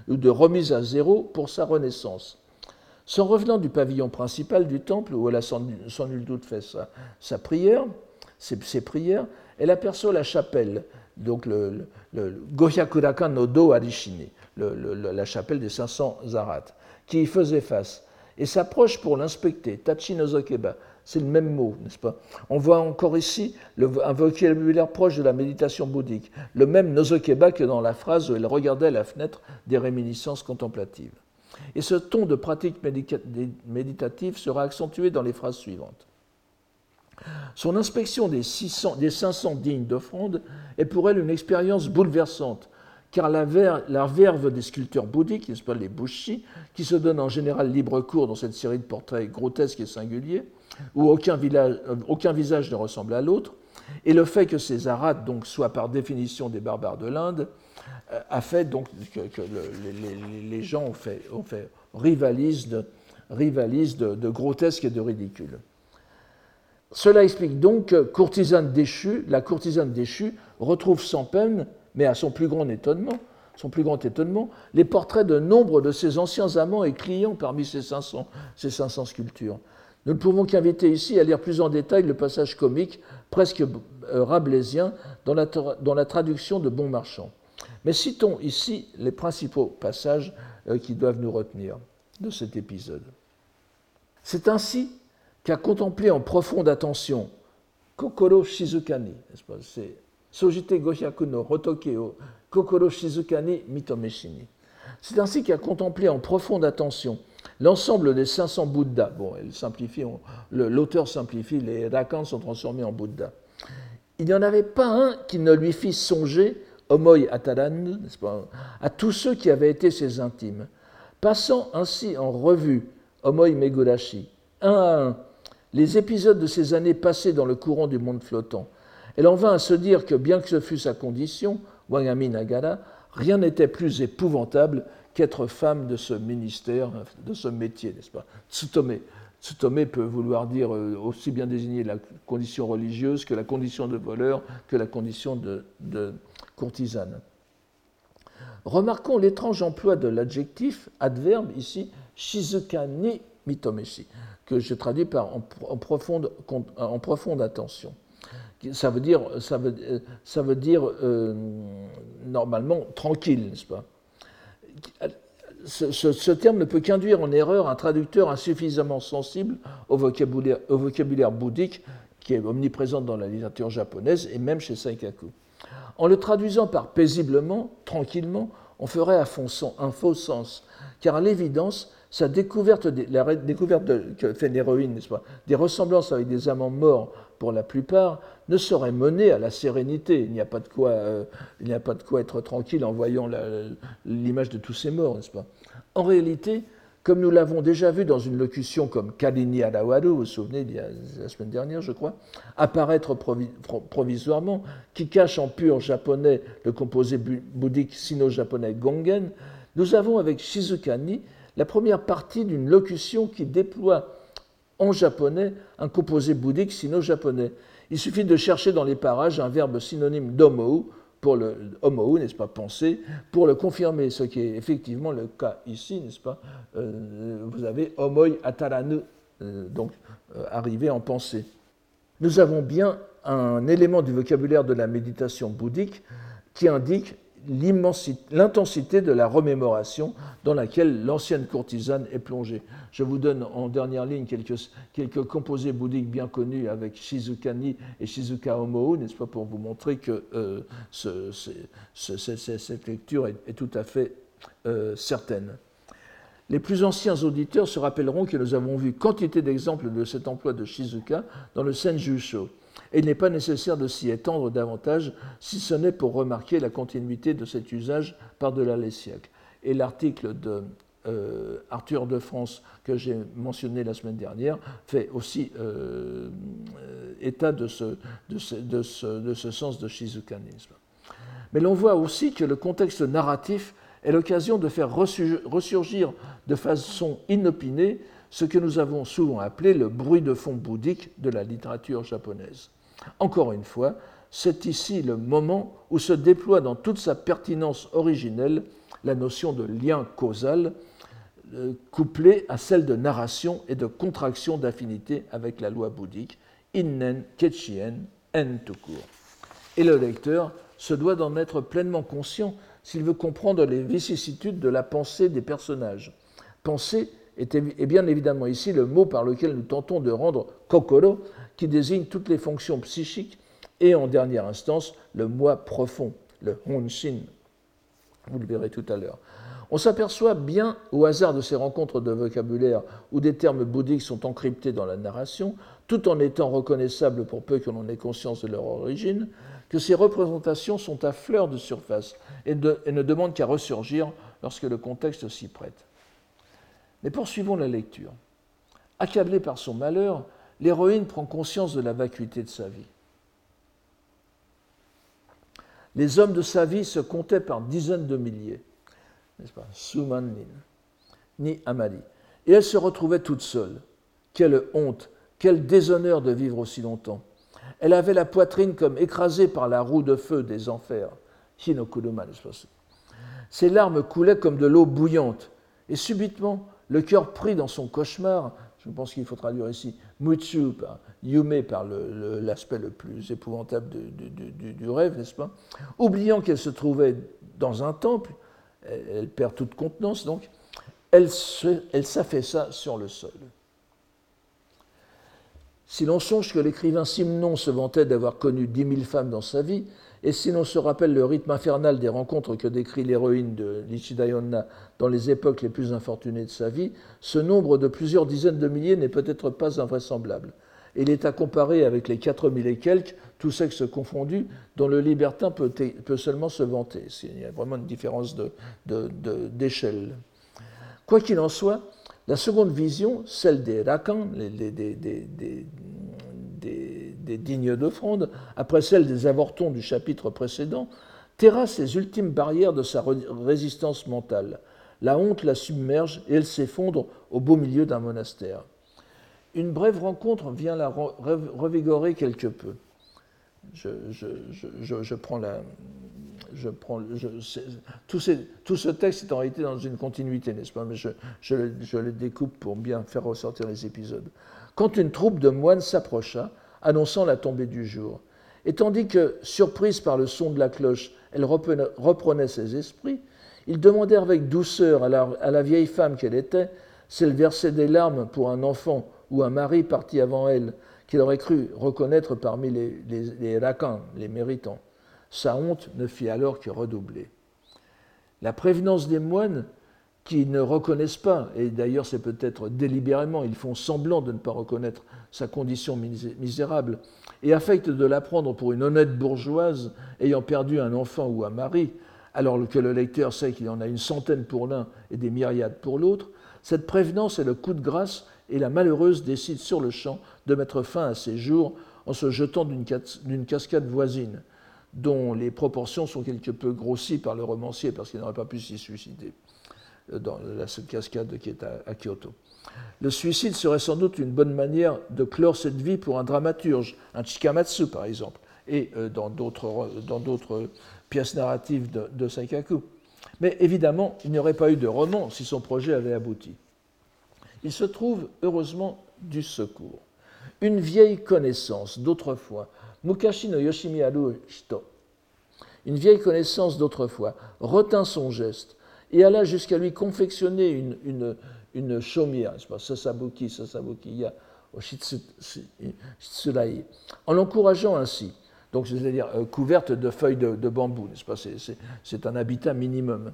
B: ou de remise à zéro pour sa renaissance. Sans revenant du pavillon principal du temple, où elle a sans, nul doute fait sa, prière, ses, prières, elle aperçoit la chapelle, donc le, le, Gohyakurakan no Do Arishine, la chapelle des 500 Zarats, qui y faisait face, et s'approche pour l'inspecter, Tachi Nozokeba. C'est le même mot, n'est-ce pas? On voit encore ici un vocabulaire proche de la méditation bouddhique, le même Nozokeba que dans la phrase où elle regardait la fenêtre des réminiscences contemplatives. Et ce ton de pratique méditative sera accentué dans les phrases suivantes. Son inspection des, 600, des 500 dignes d'offrande est pour elle une expérience bouleversante, car la, verve des sculpteurs bouddhiques, n'est-ce pas, les bushi, qui se donnent en général libre cours dans cette série de portraits grotesques et singuliers, où aucun, aucun visage ne ressemble à l'autre, et le fait que ces arats donc, soient par définition des barbares de l'Inde, euh, a fait donc que, les, gens ont fait, ont fait rivalisent, de, de, de grotesque et de ridicule. Cela explique donc que la courtisane déchue retrouve sans peine, mais à son plus grand étonnement, les portraits de nombre de ses anciens amants et clients parmi ces 500, ces 500 sculptures. Nous ne pouvons qu'inviter ici à lire plus en détail le passage comique, presque euh, rabelaisien, dans la, dans la traduction de Bon Marchand. Mais citons ici les principaux passages euh, qui doivent nous retenir de cet épisode. C'est ainsi qu'a contemplé en profonde attention Kokoro Shizukani, c'est Sojite Gohyaku no Kokoro Shizukani Mitomeshini. C'est ainsi qu'a contemplé en profonde attention l'ensemble des 500 Bouddhas. Bon, l'auteur simplifie, les rakans sont transformés en Bouddhas. Il n'y en avait pas un qui ne lui fît songer Omoi Ataran, à tous ceux qui avaient été ses intimes, passant ainsi en revue Omoi Megurashi, un à un, les épisodes de ces années passées dans le courant du monde flottant. Elle en vint à se dire que, bien que ce fût sa condition, Wangami Nagara, rien n'était plus épouvantable qu'être femme de ce ministère, de ce métier, n'est-ce pas Tsutome. Tsutome peut vouloir dire euh, aussi bien désigner la condition religieuse que la condition de voleur, que la condition de, courtisane. Remarquons l'étrange emploi de l'adjectif, adverbe ici, shizuka ni que je traduis par en, profonde, en profonde attention. Ça veut dire, ça veut, ça veut dire euh, normalement tranquille, n'est-ce pas? Ce, terme ne peut qu'induire en erreur un traducteur insuffisamment sensible au vocabulaire, bouddhique qui est omniprésent dans la littérature japonaise et même chez Saikaku. En le traduisant par paisiblement, tranquillement, on ferait à fond un faux sens, car à l'évidence, sa découverte, la découverte que fait l'héroïne, des ressemblances avec des amants morts pour la plupart, ne saurait mener à la sérénité. Il n'y a pas de quoi, euh, il a pas de quoi être tranquille en voyant l'image de tous ces morts, n'est-ce pas? En réalité, comme nous l'avons déjà vu dans une locution comme Kalini Adawaru, vous vous souvenez, la semaine dernière, je crois, apparaître provisoirement, qui cache en pur japonais le composé bouddhique sino-japonais Gongen, nous avons avec Shizukani la première partie d'une locution qui déploie en japonais un composé bouddhique sino-japonais. Il suffit de chercher dans les parages un verbe synonyme d'homo, pour le n'est-ce pas, penser, pour le confirmer, ce qui est effectivement le cas ici, n'est-ce pas euh, Vous avez homoi ataranu, euh, donc euh, arriver en pensée. Nous avons bien un élément du vocabulaire de la méditation bouddhique qui indique l'intensité de la remémoration dans laquelle l'ancienne courtisane est plongée. Je vous donne en dernière ligne quelques, quelques composés bouddhiques bien connus avec Shizukani et Shizuka Omo, n'est-ce pas, pour vous montrer que euh, cette lecture est, tout à fait euh, certaine. Les plus anciens auditeurs se rappelleront que nous avons vu quantité d'exemples de cet emploi de Shizuka dans le Senjusho et il n'est pas nécessaire de s'y étendre davantage, si ce n'est pour remarquer la continuité de cet usage par-delà les siècles. Et l'article de euh, Arthur de France que j'ai mentionné la semaine dernière fait aussi euh, état de ce, de, ce, de, ce, de ce, sens de shizukanisme. Mais l'on voit aussi que le contexte narratif est l'occasion de faire ressurgir de façon inopinée ce que nous avons souvent appelé le bruit de fond bouddhique de la littérature japonaise. Encore une fois, c'est ici le moment où se déploie dans toute sa pertinence originelle la notion de lien causal, euh, couplée à celle de narration et de contraction d'affinité avec la loi bouddhique, innen kechien N tout court. Et le lecteur se doit d'en être pleinement conscient s'il veut comprendre les vicissitudes de la pensée des personnages. Pensée est, bien évidemment ici le mot par lequel nous tentons de rendre kokoro, qui désigne toutes les fonctions psychiques, et en dernière instance le moi profond, le honshin. Vous le verrez tout à l'heure. On s'aperçoit bien, au hasard de ces rencontres de vocabulaire où des termes bouddhiques sont encryptés dans la narration, tout en étant reconnaissables pour peu que l'on ait conscience de leur origine, que ces représentations sont à fleur de surface et, ne demandent qu'à ressurgir lorsque le contexte s'y prête. Mais poursuivons la lecture. Accablée par son malheur, l'héroïne prend conscience de la vacuité de sa vie. Les hommes de sa vie se comptaient par dizaines de milliers, n'est-ce pas Suman ni Amali. Et elle se retrouvait toute seule. Quelle honte, quel déshonneur de vivre aussi longtemps. Elle avait la poitrine comme écrasée par la roue de feu des enfers. Hinokuruma, Ses larmes coulaient comme de l'eau bouillante. Et subitement, le cœur pris dans son cauchemar, je pense qu'il faut traduire ici, Mutsu, par, Yume par l'aspect le, plus épouvantable du, rêve, n'est-ce pas? Oubliant qu'elle se trouvait dans un temple, elle, perd toute contenance, donc, elle, s'affaissa sur le sol. Si l'on songe que l'écrivain Simon se vantait d'avoir connu dix mille femmes dans sa vie, et si l'on se rappelle le rythme infernal des rencontres que décrit l'héroïne de Nichidayonna dans les époques les plus infortunées de sa vie, ce nombre de plusieurs dizaines de milliers n'est peut-être pas invraisemblable. Il est à comparer avec les quatre mille et quelques, tous sexes confondus, dont le libertin peut, seulement se vanter. Il y a vraiment une différence d'échelle. Quoi qu'il en soit, la seconde vision, celle des Rakans, des, dignes d'offrande, après celle des avortons du chapitre précédent, terrasse les ultimes barrières de sa résistance mentale. La honte la submerge et elle s'effondre au beau milieu d'un monastère. Une brève rencontre vient la revigorer quelque peu. je prends la, je prends, tout, ce texte est en réalité dans une continuité, n'est-ce pas? Mais je, je, le découpe pour bien faire ressortir les épisodes. Quand une troupe de moines s'approcha, annonçant la tombée du jour, et tandis que, surprise par le son de la cloche, elle reprenait, ses esprits, ils demandèrent avec douceur à la, vieille femme qu'elle était si elle versait des larmes pour un enfant ou un mari parti avant elle, qu'il aurait cru reconnaître parmi les, les, les les méritants. Sa honte ne fit alors que redoubler. La prévenance des moines, qui ne reconnaissent pas, et d'ailleurs c'est peut-être délibérément, ils font semblant de ne pas reconnaître sa condition misérable, et affectent de la prendre pour une honnête bourgeoise ayant perdu un enfant ou un mari, alors que le lecteur sait qu'il y en a une centaine pour l'un et des myriades pour l'autre, cette prévenance est le coup de grâce et la malheureuse décide sur le champ de mettre fin à ses jours en se jetant d'une cascade voisine dont les proportions sont quelque peu grossies par le romancier parce qu'il n'aurait pas pu s'y suicider dans la cascade qui est à, Kyoto. Le suicide serait sans doute une bonne manière de clore cette vie pour un dramaturge, un Chikamatsu par exemple, et euh, dans d'autres pièces narratives de, de Saikaku. Mais évidemment, il n'y aurait pas eu de roman si son projet avait abouti. Il se trouve heureusement du secours. Une vieille connaissance d'autrefois Mukashi no Yoshimiyaru Shito, une vieille connaissance d'autrefois, retint son geste et alla jusqu'à lui confectionner une, une, une shomiya, sasabuki, sasabuki au shitsurai, en l'encourageant ainsi, donc c'est-à-dire euh, couverte de feuilles de, bambou, n'est-ce pas C'est un habitat minimum.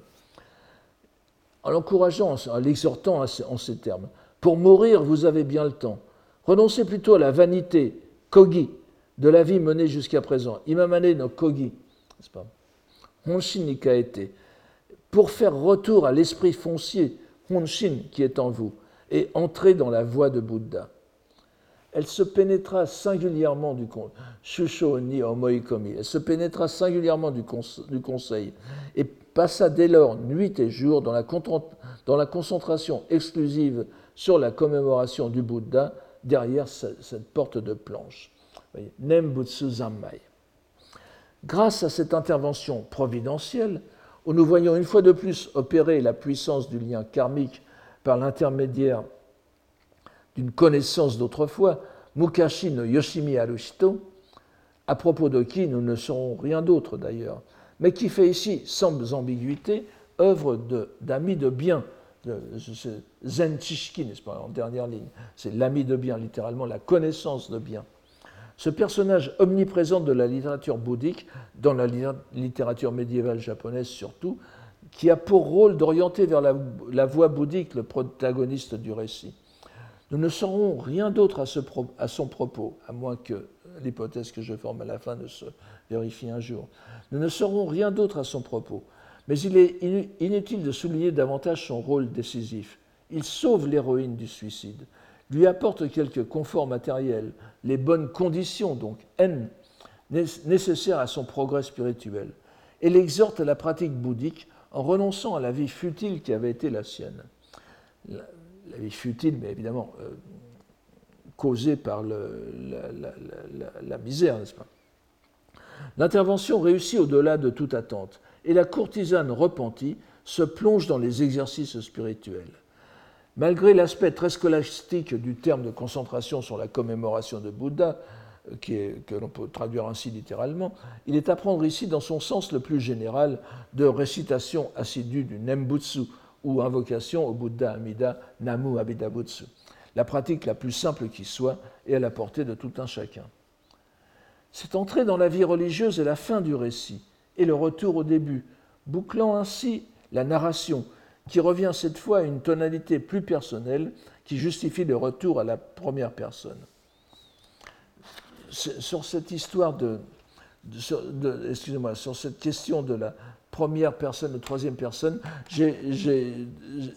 B: En l'encourageant, en l'exhortant en ces termes, pour mourir, vous avez bien le temps. Renoncez plutôt à la vanité, kogi, de la vie menée jusqu'à présent, imamane no kogi, n'est-ce pas Honshin été pour faire retour à l'esprit foncier, Honshin, qui est en vous, et entrer dans la voie de Bouddha. Elle se pénétra singulièrement du elle se pénétra singulièrement du, conseil et passa dès lors nuit et jour dans la, dans la concentration exclusive sur la commémoration du Bouddha derrière cette porte de planche. Nembutsu Zammai. Grâce à cette intervention providentielle, où nous voyons une fois de plus opérer la puissance du lien karmique par l'intermédiaire d'une connaissance d'autrefois, Mukashi no Yoshimi Arushito, à propos de qui nous ne saurons rien d'autre d'ailleurs, mais qui fait ici, sans ambiguïté, œuvre d'amis de, bien. Zen Chishki, n'est-ce pas, en dernière ligne. C'est l'ami de bien, littéralement, la connaissance de bien. Ce personnage omniprésent de la littérature bouddhique, dans la littérature médiévale japonaise surtout, qui a pour rôle d'orienter vers la, voie bouddhique le protagoniste du récit. Nous ne saurons rien d'autre à, son propos, à moins que l'hypothèse que je forme à la fin ne se vérifie un jour. Nous ne saurons rien d'autre à son propos, mais il est inutile de souligner davantage son rôle décisif. Il sauve l'héroïne du suicide, lui apporte quelques conforts matériels, les bonnes conditions, donc N, nécessaires à son progrès spirituel, et l'exhorte à la pratique bouddhique en renonçant à la vie futile qui avait été la sienne. La, vie futile, mais évidemment euh, causée par la, misère, n'est-ce pas? L'intervention réussit au-delà de toute attente, et la courtisane repentie se plonge dans les exercices spirituels. Malgré l'aspect très scolastique du terme de concentration sur la commémoration de Bouddha, euh, que l'on peut traduire ainsi littéralement, il est à prendre ici dans son sens le plus général de récitation assidue du Nembutsu ou invocation au Bouddha Amida Namu Abida Butsu, la pratique la plus simple qui soit et à la portée de tout un chacun. Cette entrée dans la vie religieuse est la fin du récit et le retour au début, bouclant ainsi la narration qui revient cette fois à une tonalité plus personnelle qui justifie le retour à la première personne. Sur cette histoire de, excusez-moi, sur cette question de la première personne ou troisième personne,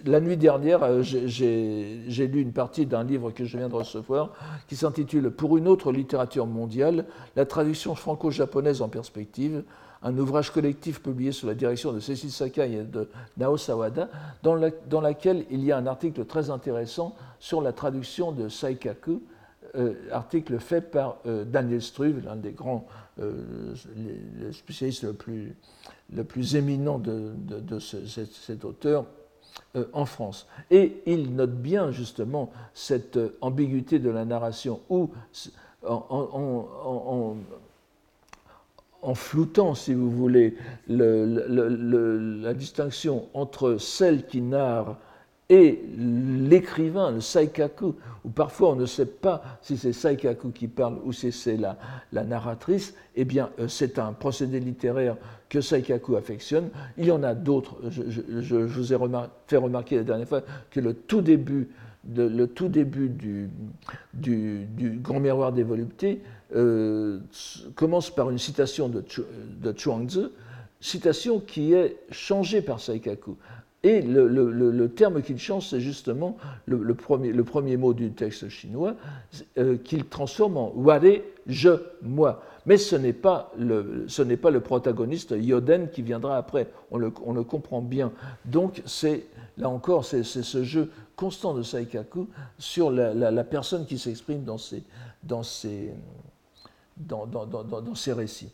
B: la nuit dernière, euh, j'ai lu une partie d'un livre que je viens de recevoir qui s'intitule Pour une autre littérature mondiale, la traduction franco-japonaise en perspective, un ouvrage collectif publié sous la direction de Cécile Sakai et de Nao Sawada, dans, dans laquelle il y a un article très intéressant sur la traduction de Saikaku, euh, article fait par euh, Daniel Struve, l'un des grands euh, spécialistes le plus, le plus éminent de, de, cet, auteur en France. Et il note bien justement cette ambiguïté de la narration où, floutant, si vous voulez, la distinction entre celle qui narre et l'écrivain, le saikaku, où parfois on ne sait pas si c'est saikaku qui parle ou si c'est la, narratrice, eh bien euh, c'est un procédé littéraire que saikaku affectionne. Il y en a d'autres. Je, vous ai fait remarquer la dernière fois que le tout début, du, du Grand Miroir des Voluptés euh, commence par une citation de, de Chuangzi, citation qui est changée par Saikaku. Et le, terme qu'il change, c'est justement le, premier, le, premier, mot du texte chinois euh, qu'il transforme en ware, je, moi. Mais ce n'est pas, pas, le protagoniste Yoden qui viendra après. On le, on le comprend bien. Donc, c'est là encore, c'est ce jeu constant de Saikaku sur la, personne qui s'exprime dans ces, dans, ces, dans, dans, ces récits.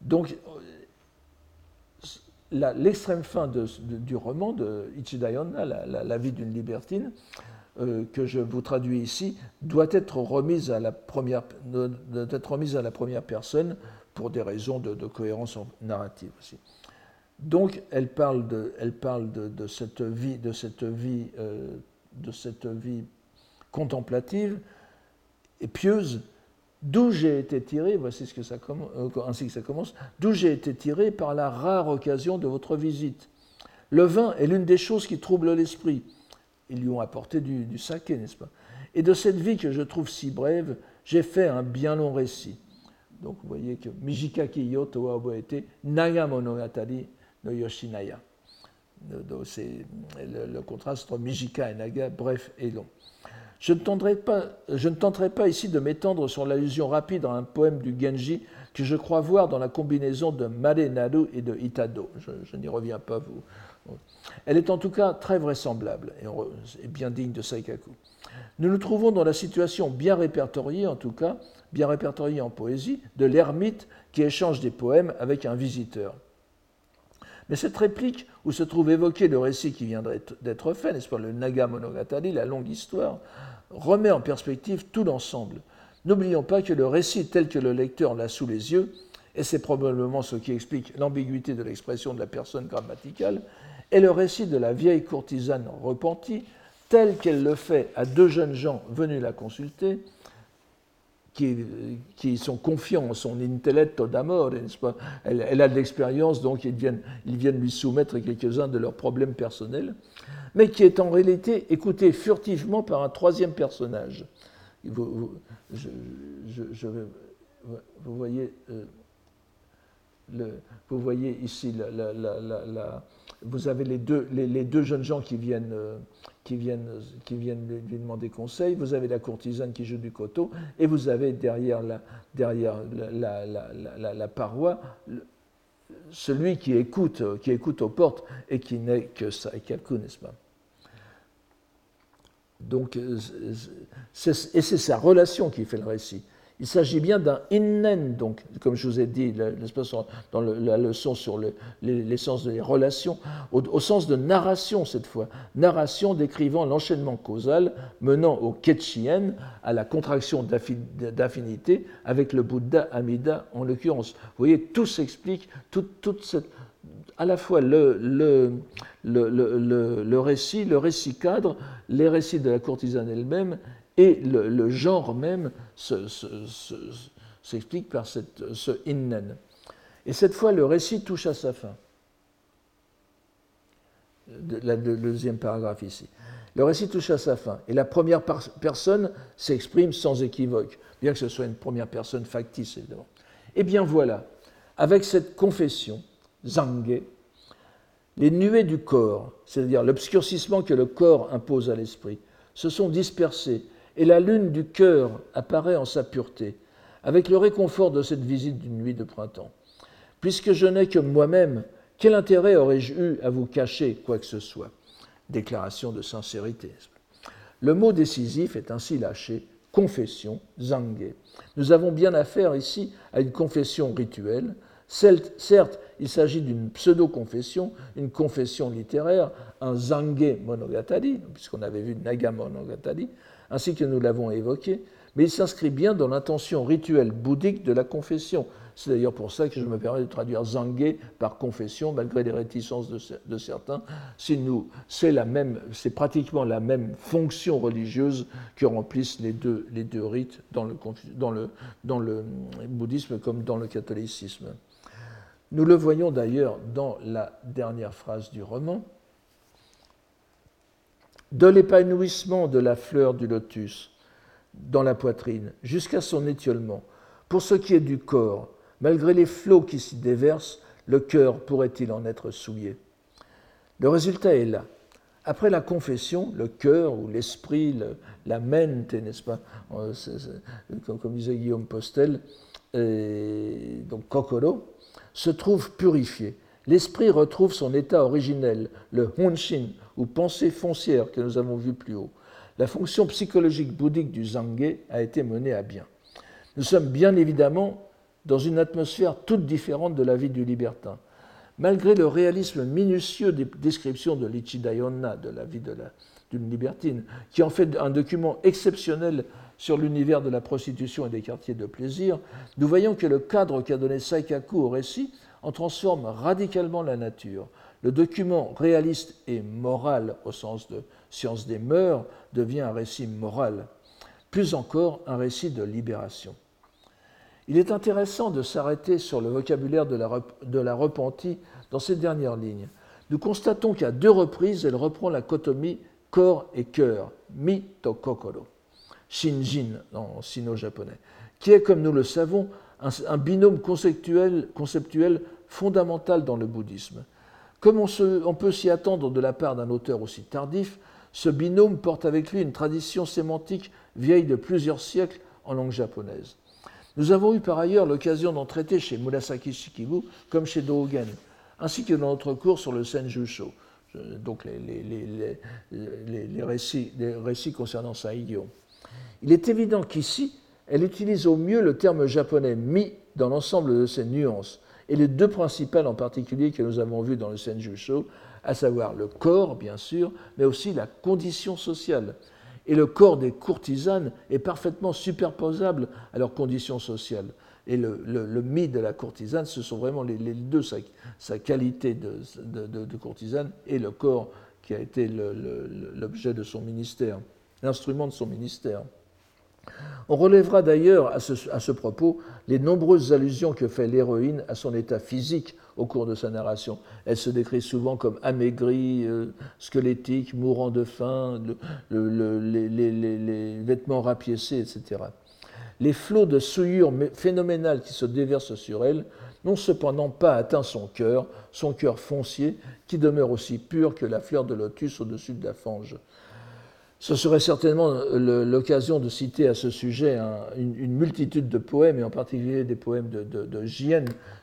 B: Donc, l'extrême fin du roman de Ichidayonna, la, vie d'une libertine, euh, que je vous traduis ici, doit être remise à la première, doit être remise à la première personne pour des raisons de, cohérence narrative aussi. Donc, elle parle de, de, cette vie, de cette vie, euh, de cette vie contemplative et pieuse d'où j'ai été tiré, voici ce que ça commence, euh, ainsi commence, d'où j'ai été tiré par la rare occasion de votre visite. Le vin est l'une des choses qui troublent l'esprit. Ils lui ont apporté du, saké, n'est-ce pas? Et de cette vie que je trouve si brève, j'ai fait un bien long récit. Donc vous voyez que Mijika Kiyo Towa Oboete Naga Monogatari no Yoshinaya. C'est le contraste entre Mijika et Naga, bref et long. Je ne, tenterai pas, ici de m'étendre sur l'allusion rapide à un poème du Genji que je crois voir dans la combinaison de Mare Naru et de Itado. Je, n'y reviens pas. Elle est en tout cas très vraisemblable et, bien digne de Saikaku. Nous nous trouvons dans la situation bien répertoriée, en tout cas, bien répertoriée en poésie, de l'ermite qui échange des poèmes avec un visiteur. Mais cette réplique, où se trouve évoqué le récit qui vient d'être fait, n'est-ce pas, le Naga Monogatari, la longue histoire, remet en perspective tout l'ensemble. N'oublions pas que le récit tel que le lecteur l'a sous les yeux, et c'est probablement ce qui explique l'ambiguïté de l'expression de la personne grammaticale, est le récit de la vieille courtisane repentie, tel qu'elle le fait à deux jeunes gens venus la consulter, qui, sont confiants en son intelletto d'amore, pas? Elle, a de l'expérience, donc ils viennent, ils viennent lui soumettre quelques-uns de leurs problèmes personnels, mais qui est en réalité écouté furtivement par un troisième personnage. Vous, voyez, euh, vous voyez ici la, vous avez les deux, les, deux, jeunes gens qui viennent, euh, qui, viennent, qui viennent lui demander conseil, vous avez la courtisane qui joue du coteau, et vous avez derrière la, derrière la, paroi celui qui écoute, qui écoute aux portes et qui n'est que ça, et quelqu'un, n'est-ce pas? Donc, euh, et c'est sa relation qui fait le récit. Il s'agit bien d'un innen, donc, comme je vous ai dit dans la leçon sur l'essence des relations, au, sens de narration cette fois, narration décrivant l'enchaînement causal menant au ketchien, à la contraction d'affinité avec le Bouddha Amida en l'occurrence. Vous voyez, tout s'explique, à la fois le, le, le, le, récit, le récit cadre, les récits de la courtisane elle-même et le, genre même s'explique par ce innen. Et cette fois, le récit touche à sa fin. Le deuxième paragraphe ici. Le récit touche à sa fin. Et la première personne s'exprime sans équivoque, bien que ce soit une première personne factice, évidemment. Eh bien voilà, avec cette confession, Zangé, les nuées du corps, c'est-à-dire l'obscurcissement que le corps impose à l'esprit, se sont dispersées et la lune du cœur apparaît en sa pureté, avec le réconfort de cette visite d'une nuit de printemps. Puisque je n'ai que moi-même, quel intérêt aurais-je eu à vous cacher quoi que ce soit? Déclaration de sincérité. Le mot décisif est ainsi lâché, confession, zangé. Nous avons bien affaire ici à une confession rituelle. Certes, il s'agit d'une pseudo-confession, une confession littéraire, un zangé monogatari, puisqu'on avait vu Naga monogatari, ainsi que nous l'avons évoqué, mais il s'inscrit bien dans l'intention rituelle bouddhique de la confession. C'est d'ailleurs pour ça que je me permets de traduire Zangé par confession, malgré les réticences de, certains. C'est pratiquement la même fonction religieuse que remplissent les deux, rites dans le bouddhisme comme dans le catholicisme. Nous le voyons d'ailleurs dans la dernière phrase du roman de l'épanouissement de la fleur du lotus dans la poitrine jusqu'à son étiolement. Pour ce qui est du corps, malgré les flots qui s'y déversent, le cœur pourrait-il en être souillé? Le résultat est là. Après la confession, le cœur ou l'esprit, la mente, n'est-ce pas euh, comme, disait Guillaume Postel, donc kokoro, se trouve purifié. L'esprit retrouve son état originel, le honshin, ou pensée foncière que nous avons vu plus haut. La fonction psychologique bouddhique du Zangé a été menée à bien. Nous sommes bien évidemment dans une atmosphère toute différente de la vie du libertin. Malgré le réalisme minutieux des descriptions de l'Ichidayonna, de la vie d'une libertine, qui en fait un document exceptionnel sur l'univers de la prostitution et des quartiers de plaisir, nous voyons que le cadre qu'a donné Saikaku au récit en transforme radicalement la nature le document réaliste et moral au sens de science des mœurs devient un récit moral, plus encore un récit de libération. Il est intéressant de s'arrêter sur le vocabulaire de la, repentie dans ces dernières lignes. Nous constatons qu'à deux reprises, elle reprend la cotomie corps et cœur, mi to kokoro, shinjin en sino-japonais, qui est, comme nous le savons, un, binôme conceptuel fondamental dans le bouddhisme. Comme on, peut s'y attendre de la part d'un auteur aussi tardif, ce binôme porte avec lui une tradition sémantique vieille de plusieurs siècles en langue japonaise. Nous avons eu par ailleurs l'occasion d'en traiter chez Murasaki Shikibu comme chez Dogen, ainsi que dans notre cours sur le Senjusho, donc les, récits, récits concernant Saigyo. Il est évident qu'ici, elle utilise au mieux le terme japonais mi dans l'ensemble de ses nuances, et les deux principales en particulier que nous avons vues dans le Senjusho, à savoir le corps, bien sûr, mais aussi la condition sociale. et le corps des courtisanes est parfaitement superposable à leurs conditions sociales. Et le, mythe de la courtisane, ce sont vraiment les, deux, sa, qualité de, de, courtisane et le corps qui a été l'objet de son ministère, l'instrument de son ministère. On relèvera d'ailleurs à ce, propos les nombreuses allusions que fait l'héroïne à son état physique au cours de sa narration. Elle se décrit souvent comme amaigrie, euh, squelettique, mourant de faim, les, vêtements rapiécés, etc. Les flots de souillure phénoménales qui se déversent sur elle n'ont cependant pas atteint son cœur, son cœur foncier, qui demeure aussi pur que la fleur de lotus au-dessus de la fange. Ce serait certainement l'occasion de citer à ce sujet une, multitude de poèmes, et en particulier des poèmes de, de,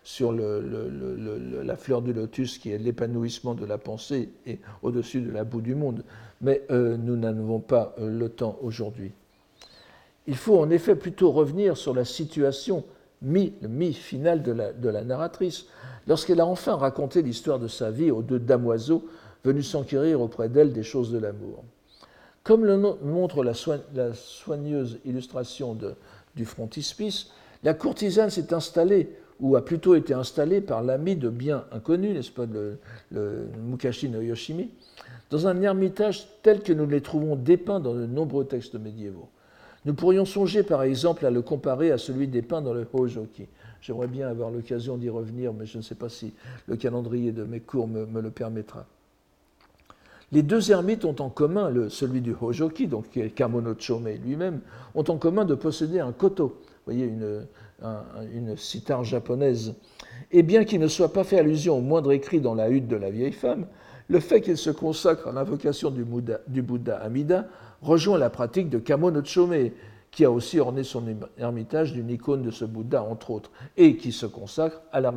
B: sur la fleur du lotus, qui est l'épanouissement de la pensée et au-dessus de la boue du monde. Mais euh, nous n'en pas euh, le temps aujourd'hui. Il faut en effet plutôt revenir sur la situation mi, le mi final de la narratrice, lorsqu'elle a enfin raconté l'histoire de sa vie aux deux damoiseaux venus s'enquérir auprès d'elle des choses de l'amour. Comme le montre la, soigneuse illustration du frontispice, la courtisane s'est installée, ou a plutôt été installée par l'ami de bien inconnu, n'est-ce pas, le, Mukashi no Yoshimi, dans un ermitage tel que nous les trouvons dépeints dans de nombreux textes médiévaux. Nous pourrions songer par exemple à le comparer à celui dépeint dans le Hojoki. J'aimerais bien avoir l'occasion d'y revenir, mais je ne sais pas si le calendrier de mes cours me le permettra. Les deux ermites ont en commun, le, celui du Hojoki, donc qui est Kamono Chome lui-même, ont en commun de posséder un koto, vous voyez, une, une cithare japonaise. Et bien qu'il ne soit pas fait allusion au moindre écrit dans la hutte de la vieille femme, le fait qu'il se consacre à l'invocation du, du, Bouddha Amida rejoint la pratique de Kamono Chome, qui a aussi orné son ermitage d'une icône de ce Bouddha, entre autres, et qui se consacre à la,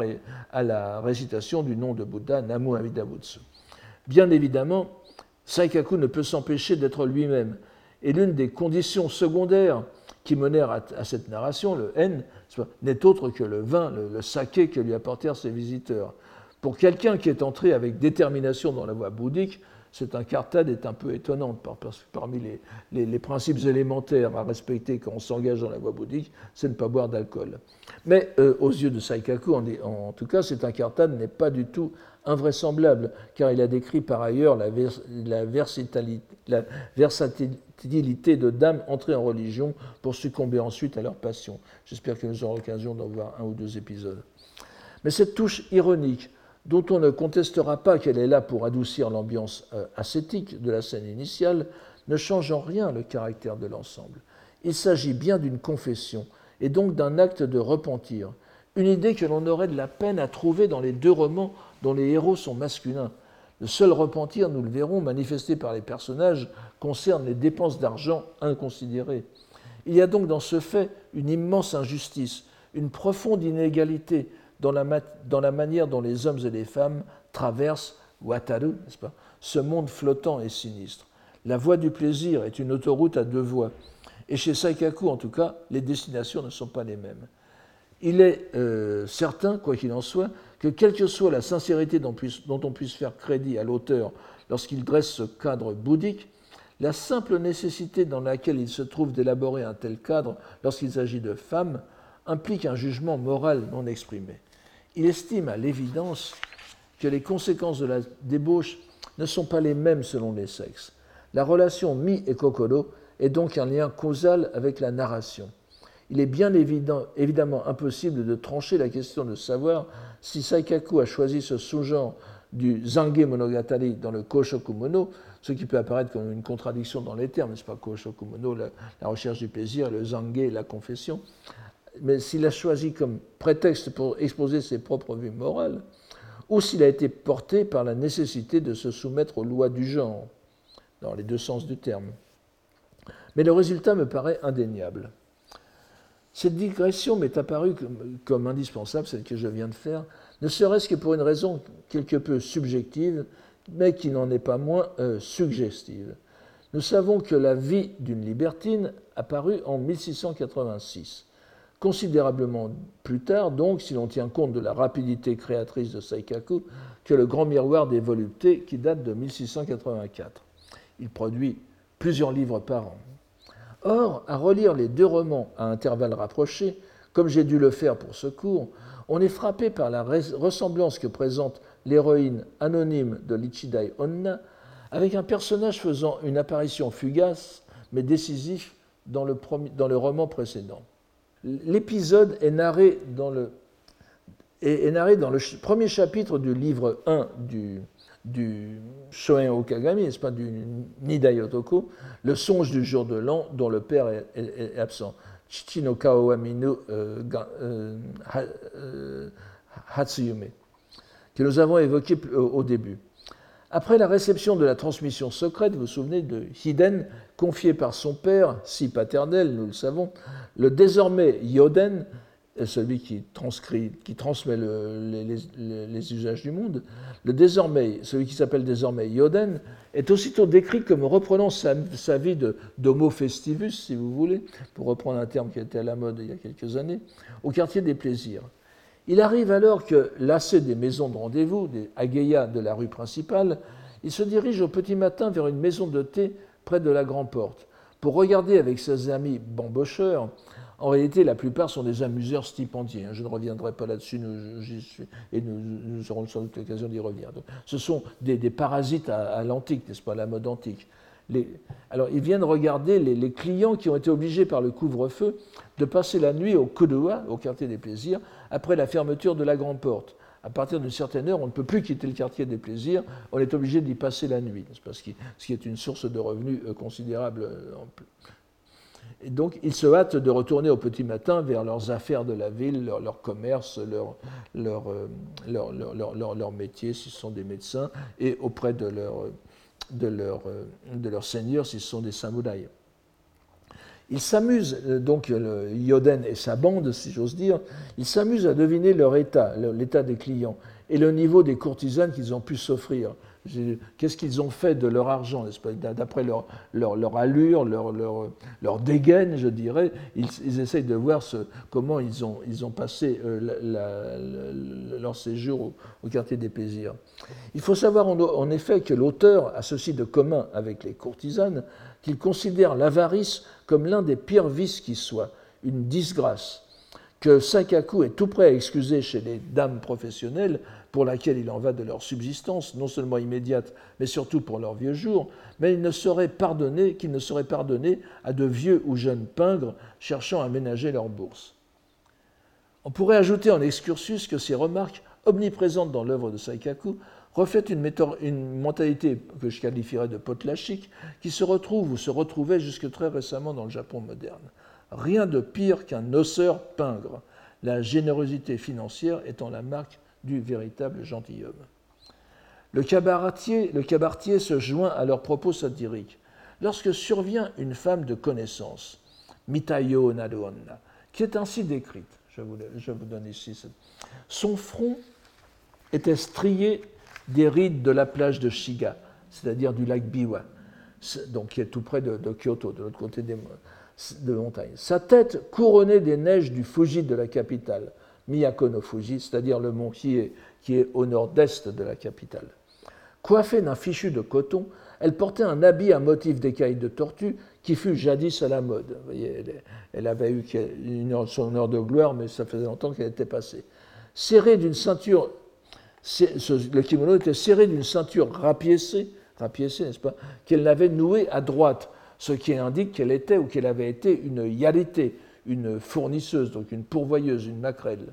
B: à la récitation du nom de Bouddha Namu Amida Butsu. Bien évidemment, Saikaku ne peut s'empêcher d'être lui-même. Et l'une des conditions secondaires qui menèrent à, cette narration, le N, n'est autre que le vin, le, saké que lui apportèrent ses visiteurs. Pour quelqu'un qui est entré avec détermination dans la voie bouddhique, cette incartade est un peu étonnante, parce que parmi les, principes élémentaires à respecter quand on s'engage dans la voie bouddhique, c'est ne pas boire d'alcool. Mais euh, aux yeux de Saikaku, en, en, tout cas, cette incartade n'est pas du tout invraisemblable, car il a décrit par ailleurs la, versatilité de dames entrées en religion pour succomber ensuite à leur passion. J'espère que nous aurons l'occasion d'en voir un ou deux épisodes. Mais cette touche ironique, dont on ne contestera pas qu'elle est là pour adoucir l'ambiance euh, ascétique de la scène initiale, ne change en rien le caractère de l'ensemble. Il s'agit bien d'une confession, et donc d'un acte de repentir, une idée que l'on aurait de la peine à trouver dans les deux romans dont les héros sont masculins. Le seul repentir, nous le verrons, manifesté par les personnages, concerne les dépenses d'argent inconsidérées. Il y a donc dans ce fait une immense injustice, une profonde inégalité dans la, manière dont les hommes et les femmes traversent, Wataru, n'est-ce pas, ce monde flottant et sinistre. La voie du plaisir est une autoroute à deux voies. Et chez Saikaku, en tout cas, les destinations ne sont pas les mêmes. Il est euh, certain, quoi qu'il en soit, que quelle que soit la sincérité dont, on puisse faire crédit à l'auteur lorsqu'il dresse ce cadre bouddhique, la simple nécessité dans laquelle il se trouve d'élaborer un tel cadre lorsqu'il s'agit de femmes implique un jugement moral non exprimé. Il estime à l'évidence que les conséquences de la débauche ne sont pas les mêmes selon les sexes. La relation Mi et Kokoro est donc un lien causal avec la narration il est bien évidemment impossible de trancher la question de savoir si Saikaku a choisi ce sous-genre du Zange Monogatari dans le Koshokumono, ce qui peut apparaître comme une contradiction dans les termes, n'est-ce pas? Koshokumono, la, la recherche du plaisir, le Zange, la confession. Mais s'il a choisi comme prétexte pour exposer ses propres vues morales, ou s'il a été porté par la nécessité de se soumettre aux lois du genre, dans les deux sens du terme. Mais le résultat me paraît indéniable. Cette digression m'est apparue comme, indispensable, celle que je viens de faire, ne serait-ce que pour une raison quelque peu subjective, mais qui n'en est pas moins euh, suggestive. Nous savons que la vie d'une libertine apparut en 1686. Considérablement plus tard, donc, si l'on tient compte de la rapidité créatrice de Saikaku, que le grand miroir des voluptés qui date de 1684. Il produit plusieurs livres par an. Or, à relire les deux romans à intervalles rapprochés, comme j'ai dû le faire pour ce cours, on est frappé par la ressemblance que présente l'héroïne anonyme de l'Ichidai Onna avec un personnage faisant une apparition fugace mais le, dans le roman précédent. L'épisode est narré dans le, est, narré dans le premier chapitre du livre 1 du, du Shoen Okagami, n'est-ce pas, du Nidai Otoko, le songe du jour de l'an dont le père est, absent. Chichi no Kao euh, euh, euh, Hatsuyume, que nous avons évoqué au début. Après la réception de la transmission secrète, vous vous souvenez de Hiden, confié par son père, si paternel, nous le savons, le désormais Yoden, celui qui, transcrit, qui transmet les, usages du monde, le désormais, celui qui s'appelle désormais Yoden, est aussitôt décrit comme reprenant sa, vie d'homo festivus, si vous voulez, pour reprendre un terme qui était à la mode il y a quelques années, au quartier des plaisirs. Il arrive alors que, lassé des maisons de rendez-vous, des agéias de la rue principale, il se dirige au petit matin vers une maison de thé près de la Grande Porte pour regarder avec ses amis bambocheurs. En réalité, la plupart sont des amuseurs stipendiés. Hein. Je ne reviendrai pas là-dessus, et nous, aurons sans doute l'occasion d'y revenir. ce sont des, parasites à, l'antique, n'est-ce pas, la mode antique. alors, ils viennent regarder les, clients qui ont été obligés par le couvre-feu de passer la nuit au Kudua, au quartier des plaisirs, après la fermeture de la Grande Porte à partir d'une certaine heure, on ne peut plus quitter le quartier des plaisirs, on est obligé d'y passer la nuit, ce qui, est une source de revenus euh, considérable. Euh, et donc, ils se hâtent de retourner au petit matin vers leurs affaires de la ville, leur, commerce, leur, leur, euh, leur, leur, métier, s'ils sont des médecins, et auprès de leur, de leur, de seigneur, s'ils sont des samouraïs. Ils s'amusent, euh, donc Yoden et sa bande, si j'ose dire, ils s'amusent à deviner leur état, l'état des clients et le niveau des courtisanes qu'ils ont pu s'offrir. Qu'est-ce qu'ils ont fait de leur argent, D'après leur, allure, leur, leur, dégaine, je dirais, ils, essayent de voir comment ils ont, passé euh, leur séjour au, quartier des plaisirs. Il faut savoir en, en effet que l'auteur a ceci de commun avec les courtisanes, qu'il considère l'avarice comme l'un des pires vices qui soit, une disgrâce, que Sakaku est tout prêt à excuser chez les dames professionnelles pour laquelle il en va de leur subsistance, non seulement immédiate, mais surtout pour leurs vieux jours, mais il ne serait pardonné qu'il ne serait pardonné à de vieux ou jeunes pingres cherchant à ménager leur bourse. On pourrait ajouter en excursus que ces remarques, omniprésentes dans l'œuvre de Saikaku, reflète une, une, mentalité que je qualifierais de potlachique qui se retrouve ou se retrouvait jusque très récemment dans le Japon moderne. Rien de pire qu'un osseur pingre, la générosité financière étant la marque du véritable gentilhomme. Le cabaretier, se joint à leurs propos satiriques. Lorsque survient une femme de connaissance, Mitayo Nadoonna, qui est ainsi décrite, je vous, donne ici, son front était strié des rides de la plage de Shiga, c'est-à-dire du lac Biwa, donc qui est tout près de, Kyoto, de l'autre côté des de montagnes. Sa tête couronnée des neiges du Fuji de la capitale, Miyako no Fuji, c'est-à-dire le mont qui est, qui est au nord-est de la capitale. Coiffée d'un fichu de coton, elle portait un habit à motif d'écailles de tortue qui fut jadis à la mode. Vous voyez, elle, avait eu son heure de gloire, mais ça faisait longtemps qu'elle était passée. Serrée d'une ceinture le kimono était serré d'une ceinture rapiécée, rapiécée n'est-ce pas, qu'elle avait nouée à droite, ce qui indique qu'elle était ou qu'elle avait été une yalité, une fournisseuse, donc une pourvoyeuse, une maquerelle.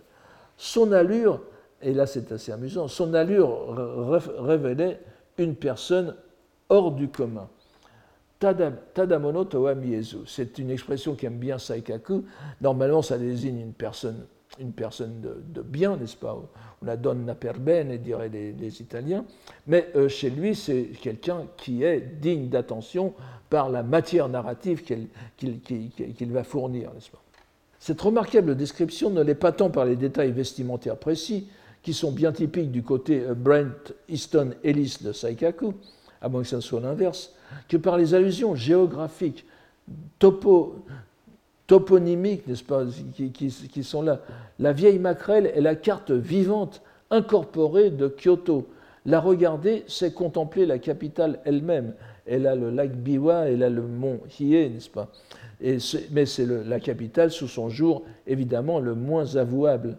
B: Son allure, et là c'est assez amusant, son allure révélait une personne hors du commun. Tadamono Towa c'est une expression qu'aime bien Saikaku. Normalement, ça désigne une personne une personne de, bien, n'est-ce pas? Una donna per bene, diraient les, Italiens. Mais euh, chez lui, c'est quelqu'un qui est digne d'attention par la matière narrative qu'il va fournir, n'est-ce pas? Cette remarquable description ne l'est pas tant par les détails vestimentaires précis, qui sont bien typiques du côté euh, Brent Easton Ellis de Saikaku, à moins que ce soit l'inverse, que par les allusions géographiques, topo, toponymiques, n'est-ce pas, qui, sont là. La vieille maquerelle est la carte vivante, incorporée de Kyoto, La regarder, c'est contempler la capitale elle-même. Elle a le lac Biwa, elle a le mont Hiei, n'est-ce pas? Mais c'est la capitale sous son jour, évidemment, le moins avouable.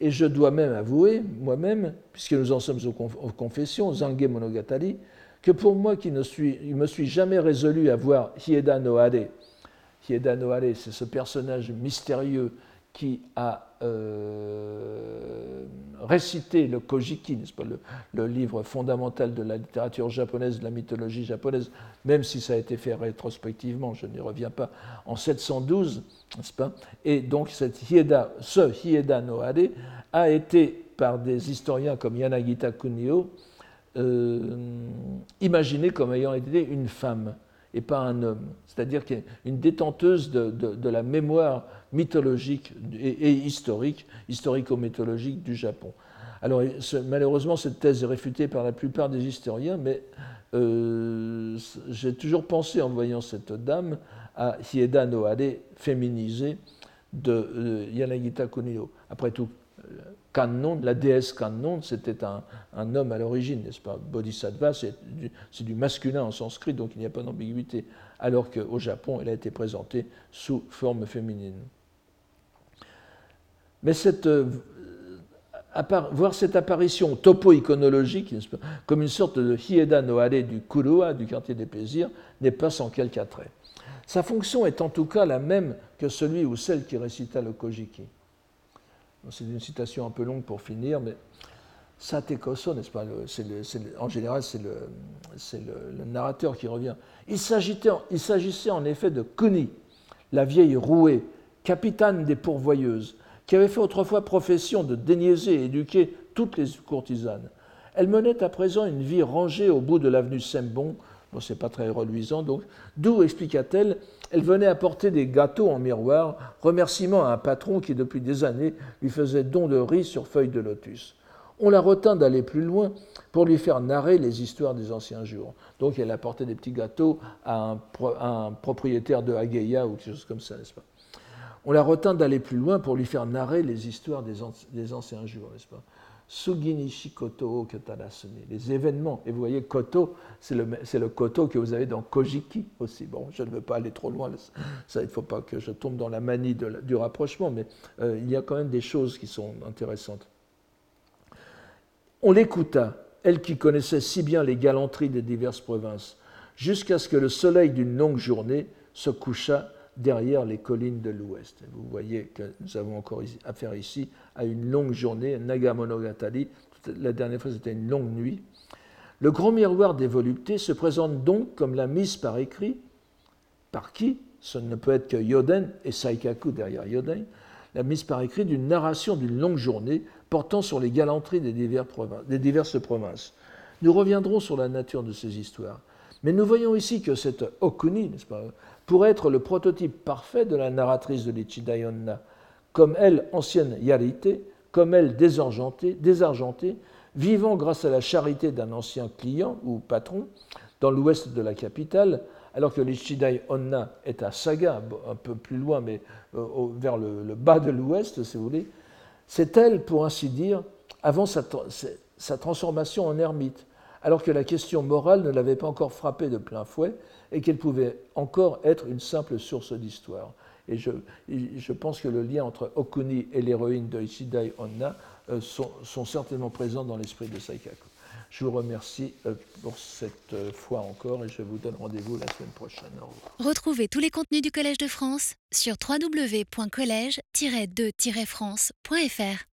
B: Et je dois même avouer, moi-même, puisque nous en sommes aux, confessions, Zange Monogatari, que pour moi qui ne suis, me suis jamais résolu à voir Hieda no Are, Hieda no Are, c'est ce personnage mystérieux qui a euh, récité le Kojiki, n'est-ce pas, le, livre fondamental de la littérature japonaise, de la mythologie japonaise, même si ça a été fait rétrospectivement, je n'y reviens pas, en 712, n'est-ce pas Et donc ce Hieda no Are a été, par des historiens comme Yanagita Kunio, euh, imaginé comme ayant été une femme et pas un homme, c'est-à-dire une détenteuse de, la mémoire mythologique et, historique, historico-mythologique du Japon. Alors malheureusement, cette thèse est réfutée par la plupart des historiens, mais euh, j'ai toujours pensé en voyant cette dame à Hieda no Are féminisée de euh, Yanagita Kunio. Après tout, Kannon, la déesse Kannon, c'était un, homme à l'origine, n'est-ce pas? Bodhisattva, c'est du, masculin en sanskrit, donc il n'y a pas d'ambiguïté, alors qu'au Japon, elle a été présentée sous forme féminine. Mais cette, euh, voir cette apparition topo-iconologique, comme une sorte de Hieda no Are du Kurua, du quartier des plaisirs, n'est pas sans quelque attrait. Sa fonction est en tout cas la même que celui ou celle qui récita le Kojiki. C'est une citation un peu longue pour finir, mais Satekoso, n'est-ce pas En général, c'est le, narrateur qui revient. Il s'agissait en effet de Kuni, la vieille rouée, capitaine des pourvoyeuses, qui avait fait autrefois profession de déniaiser et éduquer toutes les courtisanes. Elle menait à présent une vie rangée au bout de l'avenue Sembon, Bon, c'est pas très reluisant, donc. D'où, expliqua-t-elle, elle venait apporter des gâteaux en miroir, remerciement à un patron qui, depuis des années, lui faisait don de riz sur feuilles de lotus. On la retint d'aller plus loin pour lui faire narrer les histoires des anciens jours. Donc, elle apportait des petits gâteaux à un, propriétaire de Hageya ou quelque chose comme ça, n'est-ce pas? On la retint d'aller plus loin pour lui faire narrer les histoires des anciens jours, n'est-ce pas? Suginishi Koto Katarasune, les événements. Et vous voyez, Koto, c'est le, le, Koto que vous avez dans Kojiki aussi. Bon, je ne veux pas aller trop loin, ça, il ne faut pas que je tombe dans la manie du rapprochement, mais euh, il y a quand même des choses qui sont intéressantes. On l'écouta, elle qui connaissait si bien les galanteries des diverses provinces, jusqu'à ce que le soleil d'une longue journée se couchât derrière les collines de l'ouest. Vous voyez que nous avons encore affaire ici à une longue journée, Nagamonogatari. La dernière fois, c'était une longue nuit. Le grand miroir des voluptés se présente donc comme la mise par écrit. Par qui? Ce ne peut être que Yoden et Saikaku derrière Yoden. La mise par écrit d'une narration d'une longue journée portant sur les galanteries des, des diverses provinces. Nous reviendrons sur la nature de ces histoires. Mais nous voyons ici que cette Okuni, n'est-ce pas, pourrait être le prototype parfait de la narratrice de l'Ichidayonna, comme elle, ancienne Yarite, comme elle, désargentée, vivant grâce à la charité d'un ancien client ou patron dans l'ouest de la capitale, alors que l'Ichidai Onna est à Saga, un peu plus loin, mais euh, vers le, bas de l'ouest, si vous voulez, c'est elle, pour ainsi dire, avant sa transformation en ermite, alors que la question morale ne l'avait pas encore frappée de plein fouet et qu'elle pouvait encore être une simple source d'histoire. Et je, je, pense que le lien entre Okuni et l'héroïne de Ishidai Onna euh, sont, certainement présents dans l'esprit de Saikaku. Je vous remercie euh, pour cette euh, fois encore et je vous donne rendez-vous la semaine prochaine.
A: Retrouvez tous les contenus du Collège de France sur www.colège-2-france.fr.